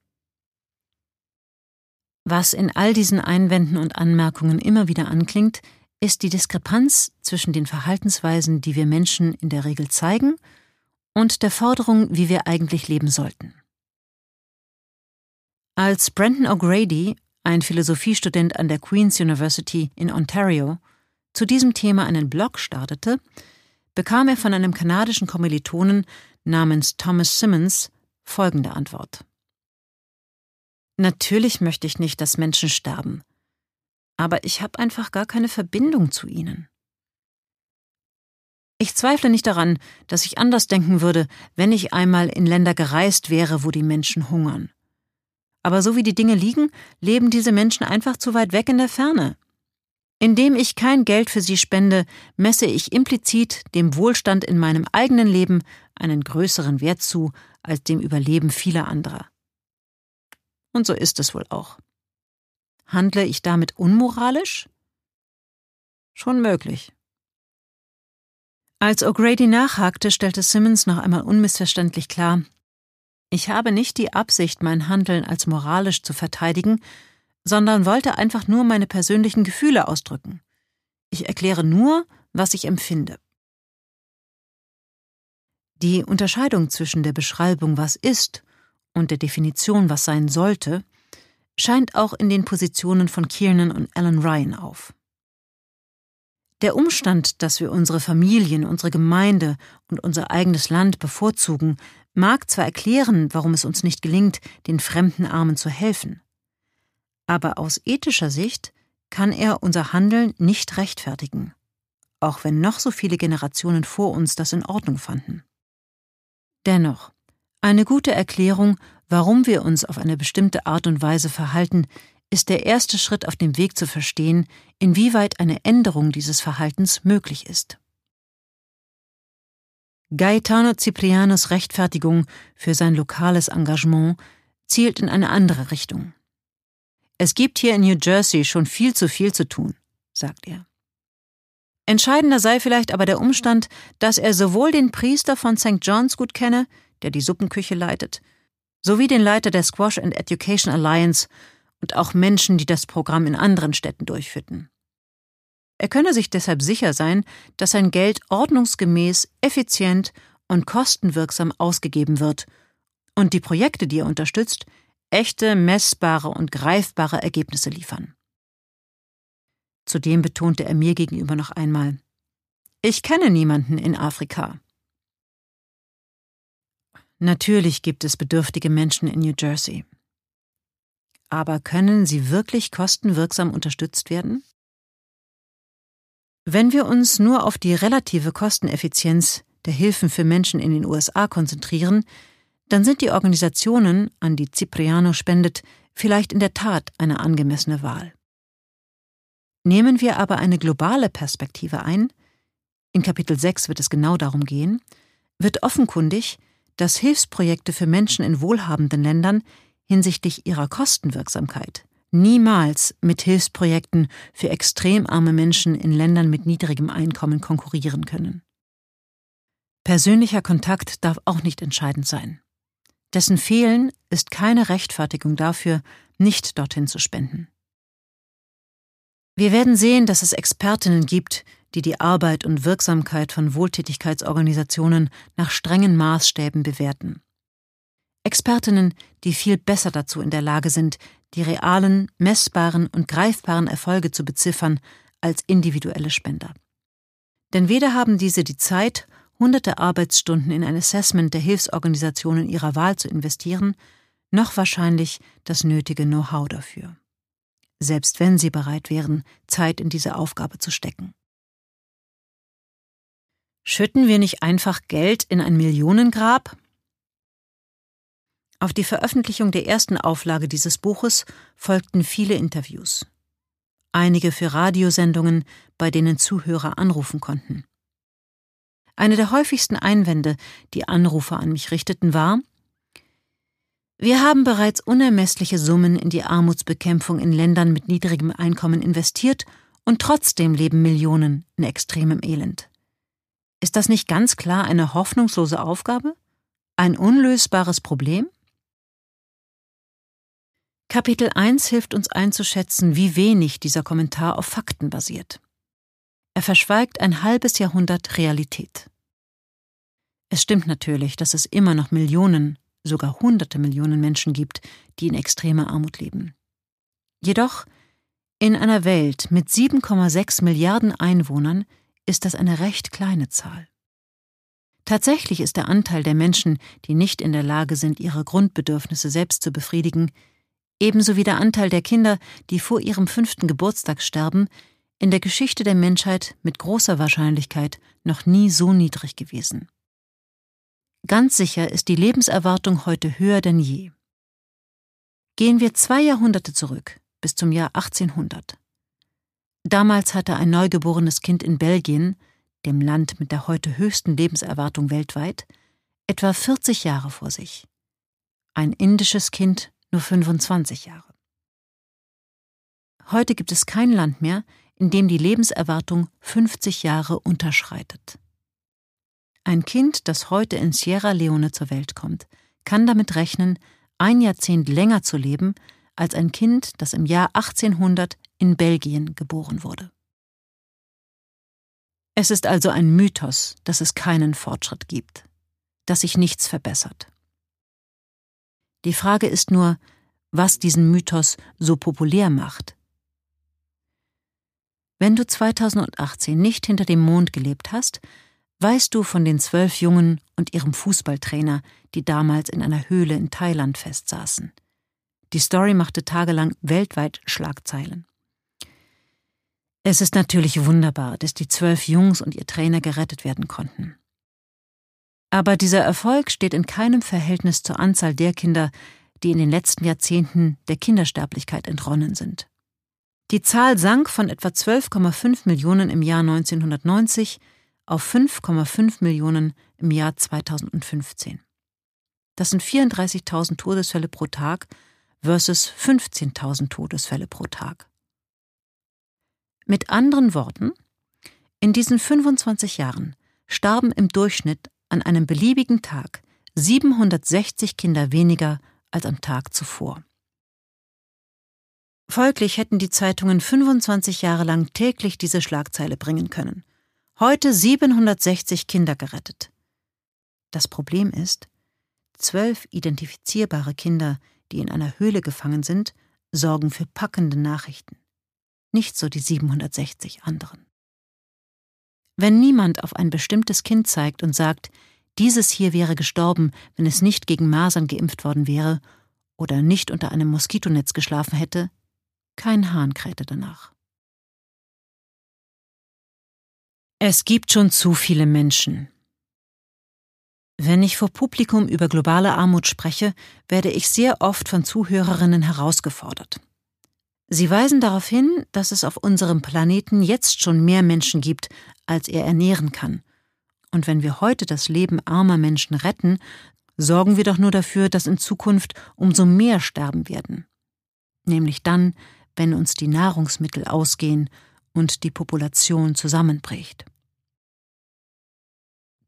Was in all diesen Einwänden und Anmerkungen immer wieder anklingt, ist die Diskrepanz zwischen den Verhaltensweisen, die wir Menschen in der Regel zeigen, und der Forderung, wie wir eigentlich leben sollten. Als Brenton O'Grady, ein Philosophiestudent an der Queen's University in Ontario, zu diesem Thema einen Blog startete, bekam er von einem kanadischen Kommilitonen namens Thomas Simmons folgende Antwort. Natürlich möchte ich nicht, dass Menschen sterben, aber ich habe einfach gar keine Verbindung zu ihnen. Ich zweifle nicht daran, dass ich anders denken würde, wenn ich einmal in Länder gereist wäre, wo die Menschen hungern. Aber so wie die Dinge liegen, leben diese Menschen einfach zu weit weg in der Ferne. Indem ich kein Geld für sie spende, messe ich implizit dem Wohlstand in meinem eigenen Leben einen größeren Wert zu als dem Überleben vieler anderer. Und so ist es wohl auch. Handle ich damit unmoralisch? Schon möglich. Als O'Grady nachhakte, stellte Simmons noch einmal unmissverständlich klar, ich habe nicht die Absicht, mein Handeln als moralisch zu verteidigen, sondern wollte einfach nur meine persönlichen Gefühle ausdrücken. Ich erkläre nur, was ich empfinde. Die Unterscheidung zwischen der Beschreibung, was ist, und der Definition, was sein sollte, scheint auch in den Positionen von Kiernan und Alan Ryan auf. Der Umstand, dass wir unsere Familien, unsere Gemeinde und unser eigenes Land bevorzugen, mag zwar erklären, warum es uns nicht gelingt, den fremden Armen zu helfen, aber aus ethischer Sicht kann er unser Handeln nicht rechtfertigen, auch wenn noch so viele Generationen vor uns das in Ordnung fanden. Dennoch, eine gute Erklärung, warum wir uns auf eine bestimmte Art und Weise verhalten, ist der erste Schritt auf dem Weg zu verstehen, inwieweit eine Änderung dieses Verhaltens möglich ist. Gaetano Ciprianos Rechtfertigung für sein lokales Engagement zielt in eine andere Richtung. Es gibt hier in New Jersey schon viel zu viel zu tun, sagt er. Entscheidender sei vielleicht aber der Umstand, dass er sowohl den Priester von St. John's gut kenne, der die Suppenküche leitet, sowie den Leiter der Squash and Education Alliance und auch Menschen, die das Programm in anderen Städten durchführten. Er könne sich deshalb sicher sein, dass sein Geld ordnungsgemäß, effizient und kostenwirksam ausgegeben wird und die Projekte, die er unterstützt, echte, messbare und greifbare Ergebnisse liefern. Zudem betonte er mir gegenüber noch einmal Ich kenne niemanden in Afrika. Natürlich gibt es bedürftige Menschen in New Jersey. Aber können sie wirklich kostenwirksam unterstützt werden? Wenn wir uns nur auf die relative Kosteneffizienz der Hilfen für Menschen in den USA konzentrieren, dann sind die Organisationen, an die Cipriano spendet, vielleicht in der Tat eine angemessene Wahl. Nehmen wir aber eine globale Perspektive ein, in Kapitel 6 wird es genau darum gehen, wird offenkundig, dass Hilfsprojekte für Menschen in wohlhabenden Ländern hinsichtlich ihrer Kostenwirksamkeit niemals mit Hilfsprojekten für extrem arme Menschen in Ländern mit niedrigem Einkommen konkurrieren können. Persönlicher Kontakt darf auch nicht entscheidend sein. Dessen Fehlen ist keine Rechtfertigung dafür, nicht dorthin zu spenden. Wir werden sehen, dass es Expertinnen gibt, die die Arbeit und Wirksamkeit von Wohltätigkeitsorganisationen nach strengen Maßstäben bewerten. Expertinnen, die viel besser dazu in der Lage sind, die realen, messbaren und greifbaren Erfolge zu beziffern als individuelle Spender. Denn weder haben diese die Zeit, hunderte Arbeitsstunden in ein Assessment der Hilfsorganisationen ihrer Wahl zu investieren, noch wahrscheinlich das nötige Know-how dafür. Selbst wenn sie bereit wären, Zeit in diese Aufgabe zu stecken. Schütten wir nicht einfach Geld in ein Millionengrab? Auf die Veröffentlichung der ersten Auflage dieses Buches folgten viele Interviews. Einige für Radiosendungen, bei denen Zuhörer anrufen konnten. Eine der häufigsten Einwände, die Anrufer an mich richteten, war Wir haben bereits unermessliche Summen in die Armutsbekämpfung in Ländern mit niedrigem Einkommen investiert und trotzdem leben Millionen in extremem Elend. Ist das nicht ganz klar eine hoffnungslose Aufgabe? Ein unlösbares Problem? Kapitel 1 hilft uns einzuschätzen, wie wenig dieser Kommentar auf Fakten basiert. Er verschweigt ein halbes Jahrhundert Realität. Es stimmt natürlich, dass es immer noch Millionen, sogar hunderte Millionen Menschen gibt, die in extremer Armut leben. Jedoch, in einer Welt mit 7,6 Milliarden Einwohnern ist das eine recht kleine Zahl. Tatsächlich ist der Anteil der Menschen, die nicht in der Lage sind, ihre Grundbedürfnisse selbst zu befriedigen, ebenso wie der Anteil der Kinder, die vor ihrem fünften Geburtstag sterben, in der Geschichte der Menschheit mit großer Wahrscheinlichkeit noch nie so niedrig gewesen. Ganz sicher ist die Lebenserwartung heute höher denn je. Gehen wir zwei Jahrhunderte zurück, bis zum Jahr 1800. Damals hatte ein neugeborenes Kind in Belgien, dem Land mit der heute höchsten Lebenserwartung weltweit, etwa 40 Jahre vor sich. Ein indisches Kind nur 25 Jahre. Heute gibt es kein Land mehr, in dem die Lebenserwartung 50 Jahre unterschreitet. Ein Kind, das heute in Sierra Leone zur Welt kommt, kann damit rechnen, ein Jahrzehnt länger zu leben als ein Kind, das im Jahr 1800 in Belgien geboren wurde. Es ist also ein Mythos, dass es keinen Fortschritt gibt, dass sich nichts verbessert. Die Frage ist nur, was diesen Mythos so populär macht. Wenn du 2018 nicht hinter dem Mond gelebt hast, weißt du von den zwölf Jungen und ihrem Fußballtrainer, die damals in einer Höhle in Thailand festsaßen. Die Story machte tagelang weltweit Schlagzeilen. Es ist natürlich wunderbar, dass die zwölf Jungs und ihr Trainer gerettet werden konnten. Aber dieser Erfolg steht in keinem Verhältnis zur Anzahl der Kinder, die in den letzten Jahrzehnten der Kindersterblichkeit entronnen sind. Die Zahl sank von etwa 12,5 Millionen im Jahr 1990 auf 5,5 Millionen im Jahr 2015. Das sind 34.000 Todesfälle pro Tag versus 15.000 Todesfälle pro Tag. Mit anderen Worten, in diesen 25 Jahren starben im Durchschnitt an einem beliebigen Tag 760 Kinder weniger als am Tag zuvor. Folglich hätten die Zeitungen 25 Jahre lang täglich diese Schlagzeile bringen können. Heute 760 Kinder gerettet. Das Problem ist, zwölf identifizierbare Kinder, die in einer Höhle gefangen sind, sorgen für packende Nachrichten. Nicht so die 760 anderen. Wenn niemand auf ein bestimmtes Kind zeigt und sagt, dieses hier wäre gestorben, wenn es nicht gegen Masern geimpft worden wäre oder nicht unter einem Moskitonetz geschlafen hätte, kein Hahn krähte danach. Es gibt schon zu viele Menschen. Wenn ich vor Publikum über globale Armut spreche, werde ich sehr oft von Zuhörerinnen herausgefordert. Sie weisen darauf hin, dass es auf unserem Planeten jetzt schon mehr Menschen gibt, als er ernähren kann. Und wenn wir heute das Leben armer Menschen retten, sorgen wir doch nur dafür, dass in Zukunft umso mehr sterben werden. Nämlich dann, wenn uns die Nahrungsmittel ausgehen und die Population zusammenbricht.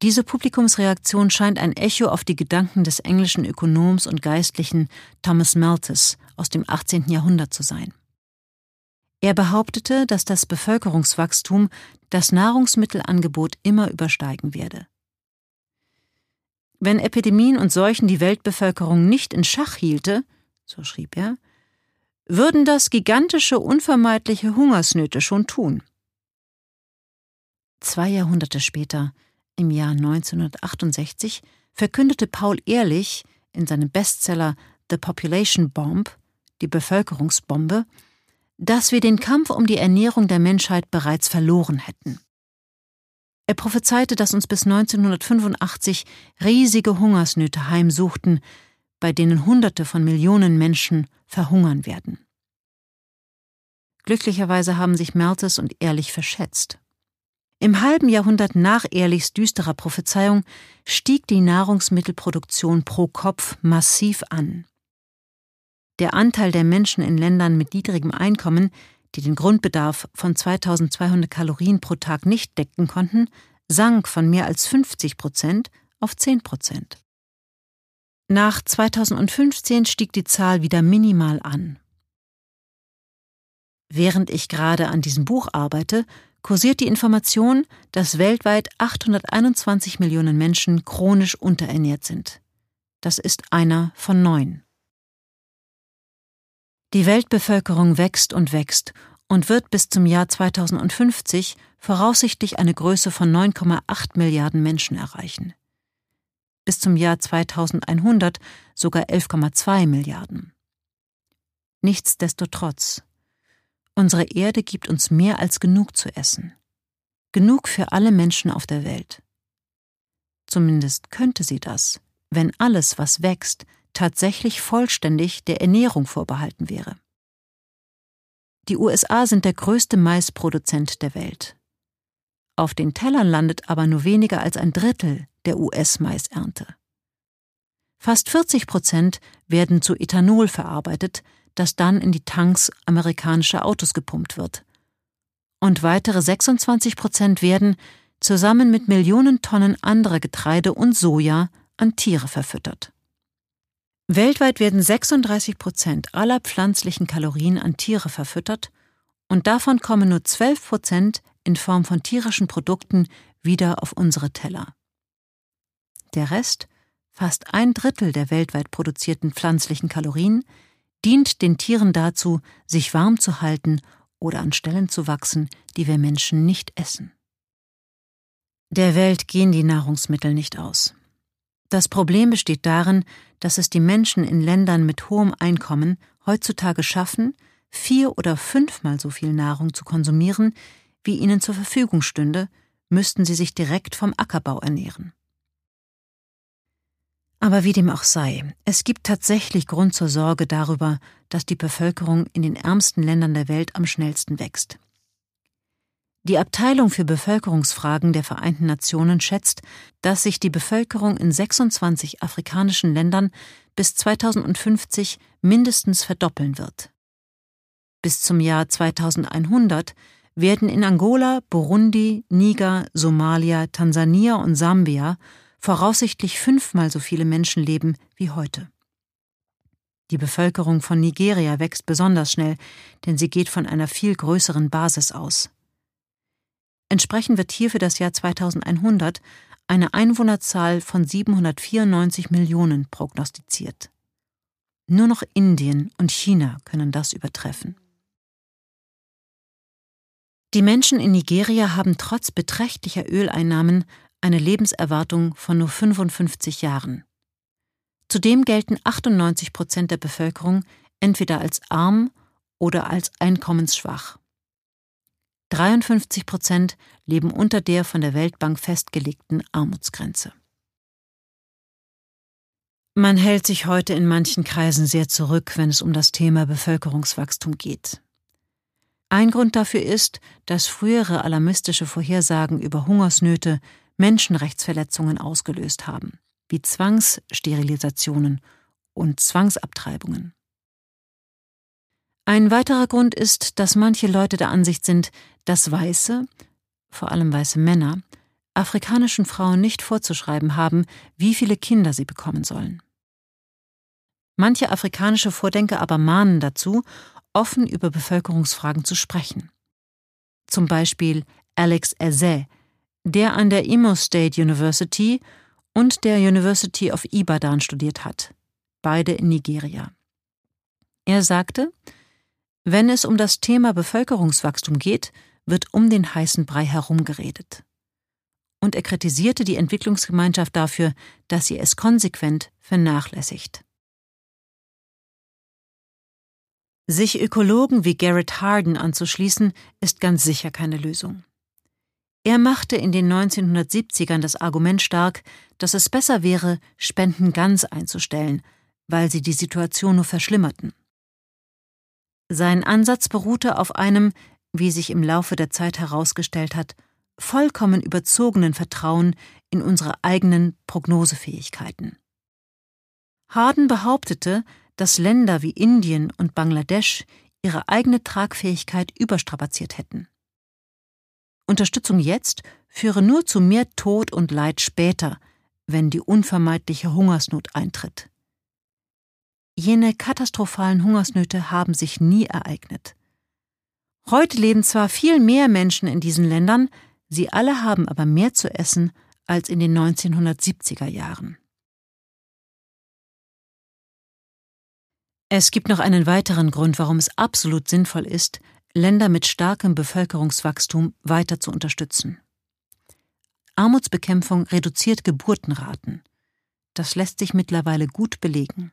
Diese Publikumsreaktion scheint ein Echo auf die Gedanken des englischen Ökonoms und Geistlichen Thomas Malthus aus dem 18. Jahrhundert zu sein. Er behauptete, dass das Bevölkerungswachstum das Nahrungsmittelangebot immer übersteigen werde. Wenn Epidemien und Seuchen die Weltbevölkerung nicht in Schach hielte, so schrieb er, würden das gigantische unvermeidliche Hungersnöte schon tun. Zwei Jahrhunderte später, im Jahr 1968, verkündete Paul Ehrlich in seinem Bestseller The Population Bomb, die Bevölkerungsbombe, dass wir den Kampf um die Ernährung der Menschheit bereits verloren hätten. Er prophezeite, dass uns bis 1985 riesige Hungersnöte heimsuchten, bei denen Hunderte von Millionen Menschen verhungern werden. Glücklicherweise haben sich Malthus und Ehrlich verschätzt. Im halben Jahrhundert nach Ehrlichs düsterer Prophezeiung stieg die Nahrungsmittelproduktion pro Kopf massiv an. Der Anteil der Menschen in Ländern mit niedrigem Einkommen, die den Grundbedarf von 2200 Kalorien pro Tag nicht decken konnten, sank von mehr als 50 Prozent auf 10 Prozent. Nach 2015 stieg die Zahl wieder minimal an. Während ich gerade an diesem Buch arbeite, kursiert die Information, dass weltweit 821 Millionen Menschen chronisch unterernährt sind. Das ist einer von neun. Die Weltbevölkerung wächst und wächst und wird bis zum Jahr 2050 voraussichtlich eine Größe von 9,8 Milliarden Menschen erreichen bis zum Jahr 2100 sogar 11,2 Milliarden. Nichtsdestotrotz, unsere Erde gibt uns mehr als genug zu essen. Genug für alle Menschen auf der Welt. Zumindest könnte sie das, wenn alles, was wächst, tatsächlich vollständig der Ernährung vorbehalten wäre. Die USA sind der größte Maisproduzent der Welt. Auf den Tellern landet aber nur weniger als ein Drittel der US-Maisernte. Fast 40 Prozent werden zu Ethanol verarbeitet, das dann in die Tanks amerikanischer Autos gepumpt wird. Und weitere 26 Prozent werden, zusammen mit Millionen Tonnen anderer Getreide und Soja, an Tiere verfüttert. Weltweit werden 36 Prozent aller pflanzlichen Kalorien an Tiere verfüttert und davon kommen nur 12 Prozent in Form von tierischen Produkten wieder auf unsere Teller. Der Rest, fast ein Drittel der weltweit produzierten pflanzlichen Kalorien, dient den Tieren dazu, sich warm zu halten oder an Stellen zu wachsen, die wir Menschen nicht essen. Der Welt gehen die Nahrungsmittel nicht aus. Das Problem besteht darin, dass es die Menschen in Ländern mit hohem Einkommen heutzutage schaffen, vier oder fünfmal so viel Nahrung zu konsumieren, wie ihnen zur Verfügung stünde, müssten sie sich direkt vom Ackerbau ernähren. Aber wie dem auch sei, es gibt tatsächlich Grund zur Sorge darüber, dass die Bevölkerung in den ärmsten Ländern der Welt am schnellsten wächst. Die Abteilung für Bevölkerungsfragen der Vereinten Nationen schätzt, dass sich die Bevölkerung in 26 afrikanischen Ländern bis 2050 mindestens verdoppeln wird. Bis zum Jahr 2100 werden in Angola, Burundi, Niger, Somalia, Tansania und Sambia voraussichtlich fünfmal so viele Menschen leben wie heute. Die Bevölkerung von Nigeria wächst besonders schnell, denn sie geht von einer viel größeren Basis aus. Entsprechend wird hier für das Jahr 2100 eine Einwohnerzahl von 794 Millionen prognostiziert. Nur noch Indien und China können das übertreffen. Die Menschen in Nigeria haben trotz beträchtlicher Öleinnahmen eine Lebenserwartung von nur 55 Jahren. Zudem gelten 98 Prozent der Bevölkerung entweder als arm oder als einkommensschwach. 53 Prozent leben unter der von der Weltbank festgelegten Armutsgrenze. Man hält sich heute in manchen Kreisen sehr zurück, wenn es um das Thema Bevölkerungswachstum geht. Ein Grund dafür ist, dass frühere alarmistische Vorhersagen über Hungersnöte Menschenrechtsverletzungen ausgelöst haben, wie Zwangssterilisationen und Zwangsabtreibungen. Ein weiterer Grund ist, dass manche Leute der Ansicht sind, dass Weiße, vor allem weiße Männer, afrikanischen Frauen nicht vorzuschreiben haben, wie viele Kinder sie bekommen sollen. Manche afrikanische Vordenker aber mahnen dazu, offen über Bevölkerungsfragen zu sprechen. Zum Beispiel Alex Eze, der an der Imo State University und der University of Ibadan studiert hat, beide in Nigeria. Er sagte, wenn es um das Thema Bevölkerungswachstum geht, wird um den heißen Brei herumgeredet. Und er kritisierte die Entwicklungsgemeinschaft dafür, dass sie es konsequent vernachlässigt. Sich Ökologen wie Garrett Harden anzuschließen, ist ganz sicher keine Lösung. Er machte in den 1970ern das Argument stark, dass es besser wäre, Spenden ganz einzustellen, weil sie die Situation nur verschlimmerten. Sein Ansatz beruhte auf einem, wie sich im Laufe der Zeit herausgestellt hat, vollkommen überzogenen Vertrauen in unsere eigenen Prognosefähigkeiten. Harden behauptete, dass Länder wie Indien und Bangladesch ihre eigene Tragfähigkeit überstrapaziert hätten. Unterstützung jetzt führe nur zu mehr Tod und Leid später, wenn die unvermeidliche Hungersnot eintritt. Jene katastrophalen Hungersnöte haben sich nie ereignet. Heute leben zwar viel mehr Menschen in diesen Ländern, sie alle haben aber mehr zu essen als in den 1970er Jahren. Es gibt noch einen weiteren Grund, warum es absolut sinnvoll ist, Länder mit starkem Bevölkerungswachstum weiter zu unterstützen. Armutsbekämpfung reduziert Geburtenraten. Das lässt sich mittlerweile gut belegen.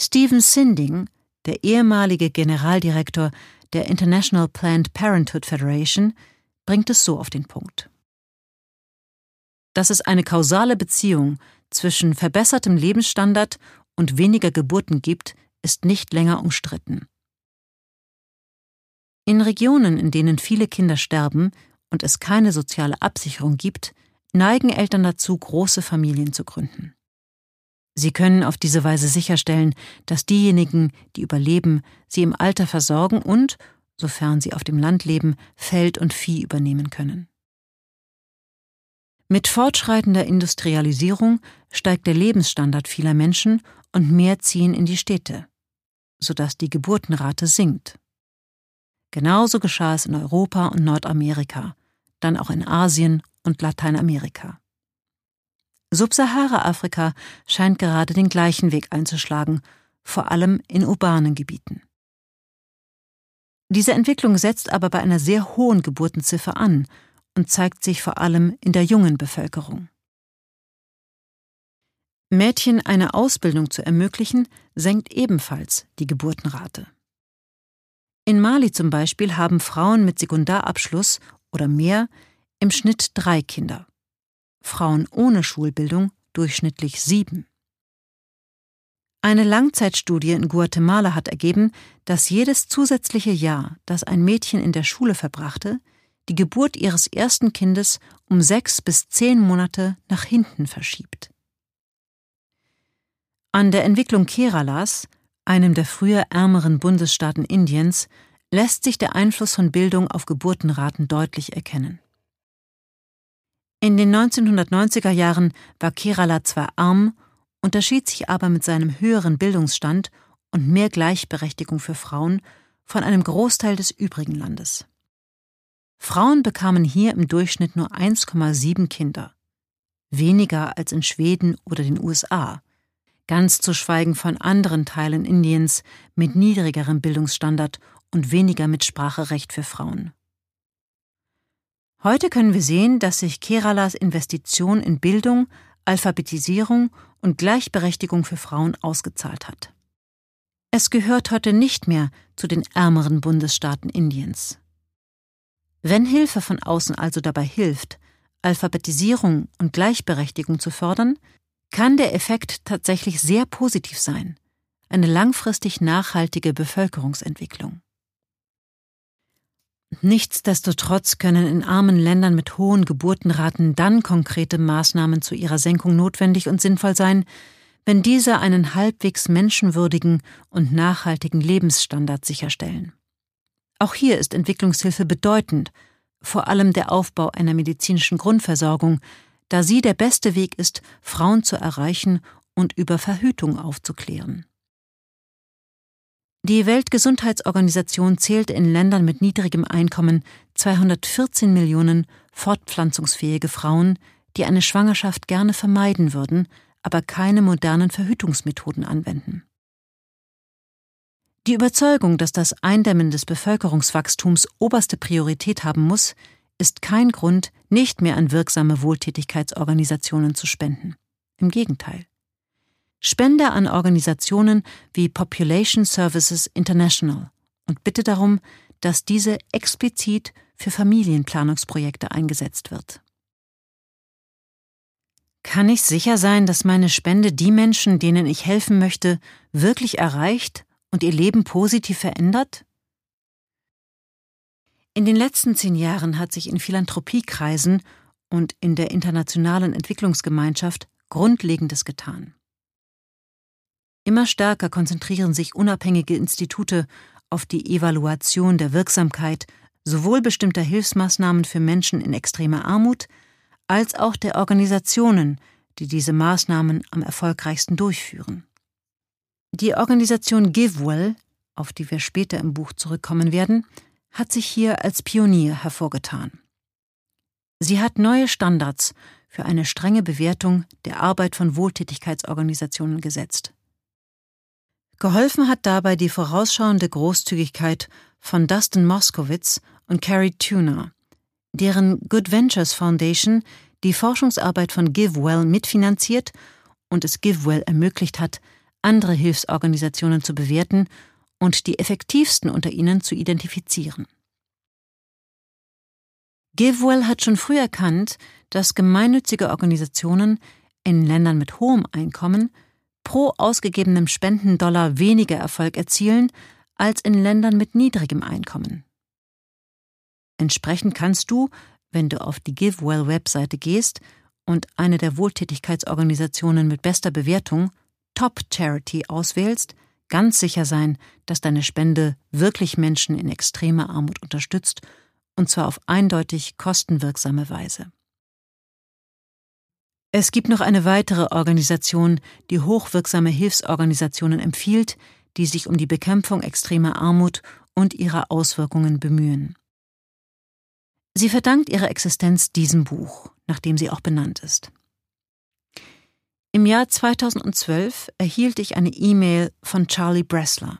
Stephen Sinding, der ehemalige Generaldirektor der International Planned Parenthood Federation, bringt es so auf den Punkt. Dass es eine kausale Beziehung zwischen verbessertem Lebensstandard und weniger Geburten gibt, ist nicht länger umstritten. In Regionen, in denen viele Kinder sterben und es keine soziale Absicherung gibt, neigen Eltern dazu, große Familien zu gründen. Sie können auf diese Weise sicherstellen, dass diejenigen, die überleben, sie im Alter versorgen und, sofern sie auf dem Land leben, Feld und Vieh übernehmen können. Mit fortschreitender Industrialisierung steigt der Lebensstandard vieler Menschen und mehr ziehen in die Städte, sodass die Geburtenrate sinkt. Genauso geschah es in Europa und Nordamerika, dann auch in Asien und Lateinamerika. Subsahara-Afrika scheint gerade den gleichen Weg einzuschlagen, vor allem in urbanen Gebieten. Diese Entwicklung setzt aber bei einer sehr hohen Geburtenziffer an und zeigt sich vor allem in der jungen Bevölkerung. Mädchen eine Ausbildung zu ermöglichen, senkt ebenfalls die Geburtenrate. In Mali zum Beispiel haben Frauen mit Sekundarabschluss oder mehr im Schnitt drei Kinder, Frauen ohne Schulbildung durchschnittlich sieben. Eine Langzeitstudie in Guatemala hat ergeben, dass jedes zusätzliche Jahr, das ein Mädchen in der Schule verbrachte, die Geburt ihres ersten Kindes um sechs bis zehn Monate nach hinten verschiebt. An der Entwicklung Keralas, einem der früher ärmeren Bundesstaaten Indiens, lässt sich der Einfluss von Bildung auf Geburtenraten deutlich erkennen. In den 1990er Jahren war Kerala zwar arm, unterschied sich aber mit seinem höheren Bildungsstand und mehr Gleichberechtigung für Frauen von einem Großteil des übrigen Landes. Frauen bekamen hier im Durchschnitt nur 1,7 Kinder, weniger als in Schweden oder den USA, ganz zu schweigen von anderen Teilen Indiens mit niedrigerem Bildungsstandard und weniger Mitspracherecht für Frauen. Heute können wir sehen, dass sich Keralas Investition in Bildung, Alphabetisierung und Gleichberechtigung für Frauen ausgezahlt hat. Es gehört heute nicht mehr zu den ärmeren Bundesstaaten Indiens. Wenn Hilfe von außen also dabei hilft, Alphabetisierung und Gleichberechtigung zu fördern, kann der Effekt tatsächlich sehr positiv sein, eine langfristig nachhaltige Bevölkerungsentwicklung. Nichtsdestotrotz können in armen Ländern mit hohen Geburtenraten dann konkrete Maßnahmen zu ihrer Senkung notwendig und sinnvoll sein, wenn diese einen halbwegs menschenwürdigen und nachhaltigen Lebensstandard sicherstellen. Auch hier ist Entwicklungshilfe bedeutend, vor allem der Aufbau einer medizinischen Grundversorgung, da sie der beste Weg ist, Frauen zu erreichen und über Verhütung aufzuklären. Die Weltgesundheitsorganisation zählt in Ländern mit niedrigem Einkommen 214 Millionen fortpflanzungsfähige Frauen, die eine Schwangerschaft gerne vermeiden würden, aber keine modernen Verhütungsmethoden anwenden. Die Überzeugung, dass das Eindämmen des Bevölkerungswachstums oberste Priorität haben muss, ist kein Grund, nicht mehr an wirksame Wohltätigkeitsorganisationen zu spenden. Im Gegenteil. Spende an Organisationen wie Population Services International und bitte darum, dass diese explizit für Familienplanungsprojekte eingesetzt wird. Kann ich sicher sein, dass meine Spende die Menschen, denen ich helfen möchte, wirklich erreicht und ihr Leben positiv verändert? In den letzten zehn Jahren hat sich in Philanthropiekreisen und in der internationalen Entwicklungsgemeinschaft Grundlegendes getan. Immer stärker konzentrieren sich unabhängige Institute auf die Evaluation der Wirksamkeit sowohl bestimmter Hilfsmaßnahmen für Menschen in extremer Armut als auch der Organisationen, die diese Maßnahmen am erfolgreichsten durchführen. Die Organisation GiveWell, auf die wir später im Buch zurückkommen werden, hat sich hier als Pionier hervorgetan. Sie hat neue Standards für eine strenge Bewertung der Arbeit von Wohltätigkeitsorganisationen gesetzt. Geholfen hat dabei die vorausschauende Großzügigkeit von Dustin Moskowitz und Carrie Tuner, deren Good Ventures Foundation die Forschungsarbeit von GiveWell mitfinanziert und es GiveWell ermöglicht hat, andere Hilfsorganisationen zu bewerten und die effektivsten unter ihnen zu identifizieren. GiveWell hat schon früh erkannt, dass gemeinnützige Organisationen in Ländern mit hohem Einkommen pro ausgegebenem Spendendollar weniger Erfolg erzielen als in Ländern mit niedrigem Einkommen. Entsprechend kannst du, wenn du auf die GiveWell-Webseite gehst und eine der Wohltätigkeitsorganisationen mit bester Bewertung, Top Charity, auswählst, ganz sicher sein, dass deine Spende wirklich Menschen in extremer Armut unterstützt, und zwar auf eindeutig kostenwirksame Weise. Es gibt noch eine weitere Organisation, die hochwirksame Hilfsorganisationen empfiehlt, die sich um die Bekämpfung extremer Armut und ihrer Auswirkungen bemühen. Sie verdankt ihre Existenz diesem Buch, nach dem sie auch benannt ist. Im Jahr 2012 erhielt ich eine E-Mail von Charlie Bressler.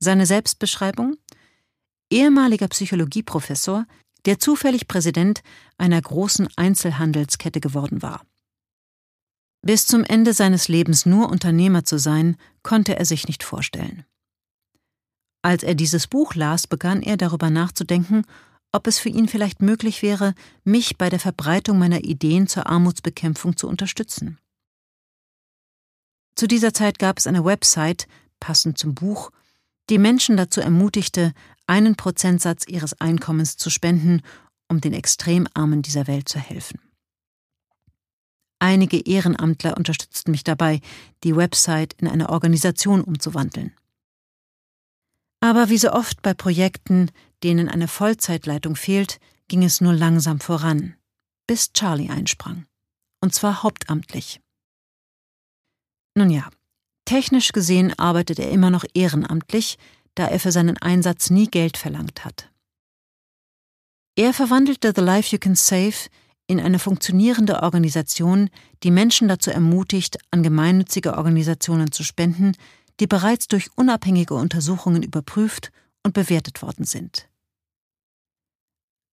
Seine Selbstbeschreibung ehemaliger Psychologieprofessor, der zufällig Präsident einer großen Einzelhandelskette geworden war. Bis zum Ende seines Lebens nur Unternehmer zu sein, konnte er sich nicht vorstellen. Als er dieses Buch las, begann er darüber nachzudenken, ob es für ihn vielleicht möglich wäre, mich bei der Verbreitung meiner Ideen zur Armutsbekämpfung zu unterstützen. Zu dieser Zeit gab es eine Website, passend zum Buch, die Menschen dazu ermutigte, einen Prozentsatz ihres Einkommens zu spenden, um den Extremarmen dieser Welt zu helfen. Einige Ehrenamtler unterstützten mich dabei, die Website in eine Organisation umzuwandeln. Aber wie so oft bei Projekten, denen eine Vollzeitleitung fehlt, ging es nur langsam voran, bis Charlie einsprang. Und zwar hauptamtlich. Nun ja, technisch gesehen arbeitet er immer noch ehrenamtlich, da er für seinen Einsatz nie Geld verlangt hat. Er verwandelte The Life You Can Save in eine funktionierende Organisation, die Menschen dazu ermutigt, an gemeinnützige Organisationen zu spenden, die bereits durch unabhängige Untersuchungen überprüft und bewertet worden sind.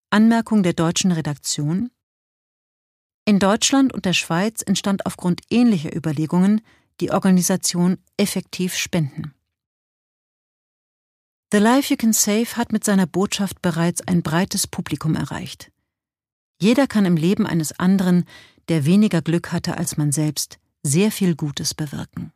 Anmerkung der deutschen Redaktion In Deutschland und der Schweiz entstand aufgrund ähnlicher Überlegungen die Organisation Effektiv Spenden. The Life You Can Save hat mit seiner Botschaft bereits ein breites Publikum erreicht. Jeder kann im Leben eines anderen, der weniger Glück hatte als man selbst, sehr viel Gutes bewirken.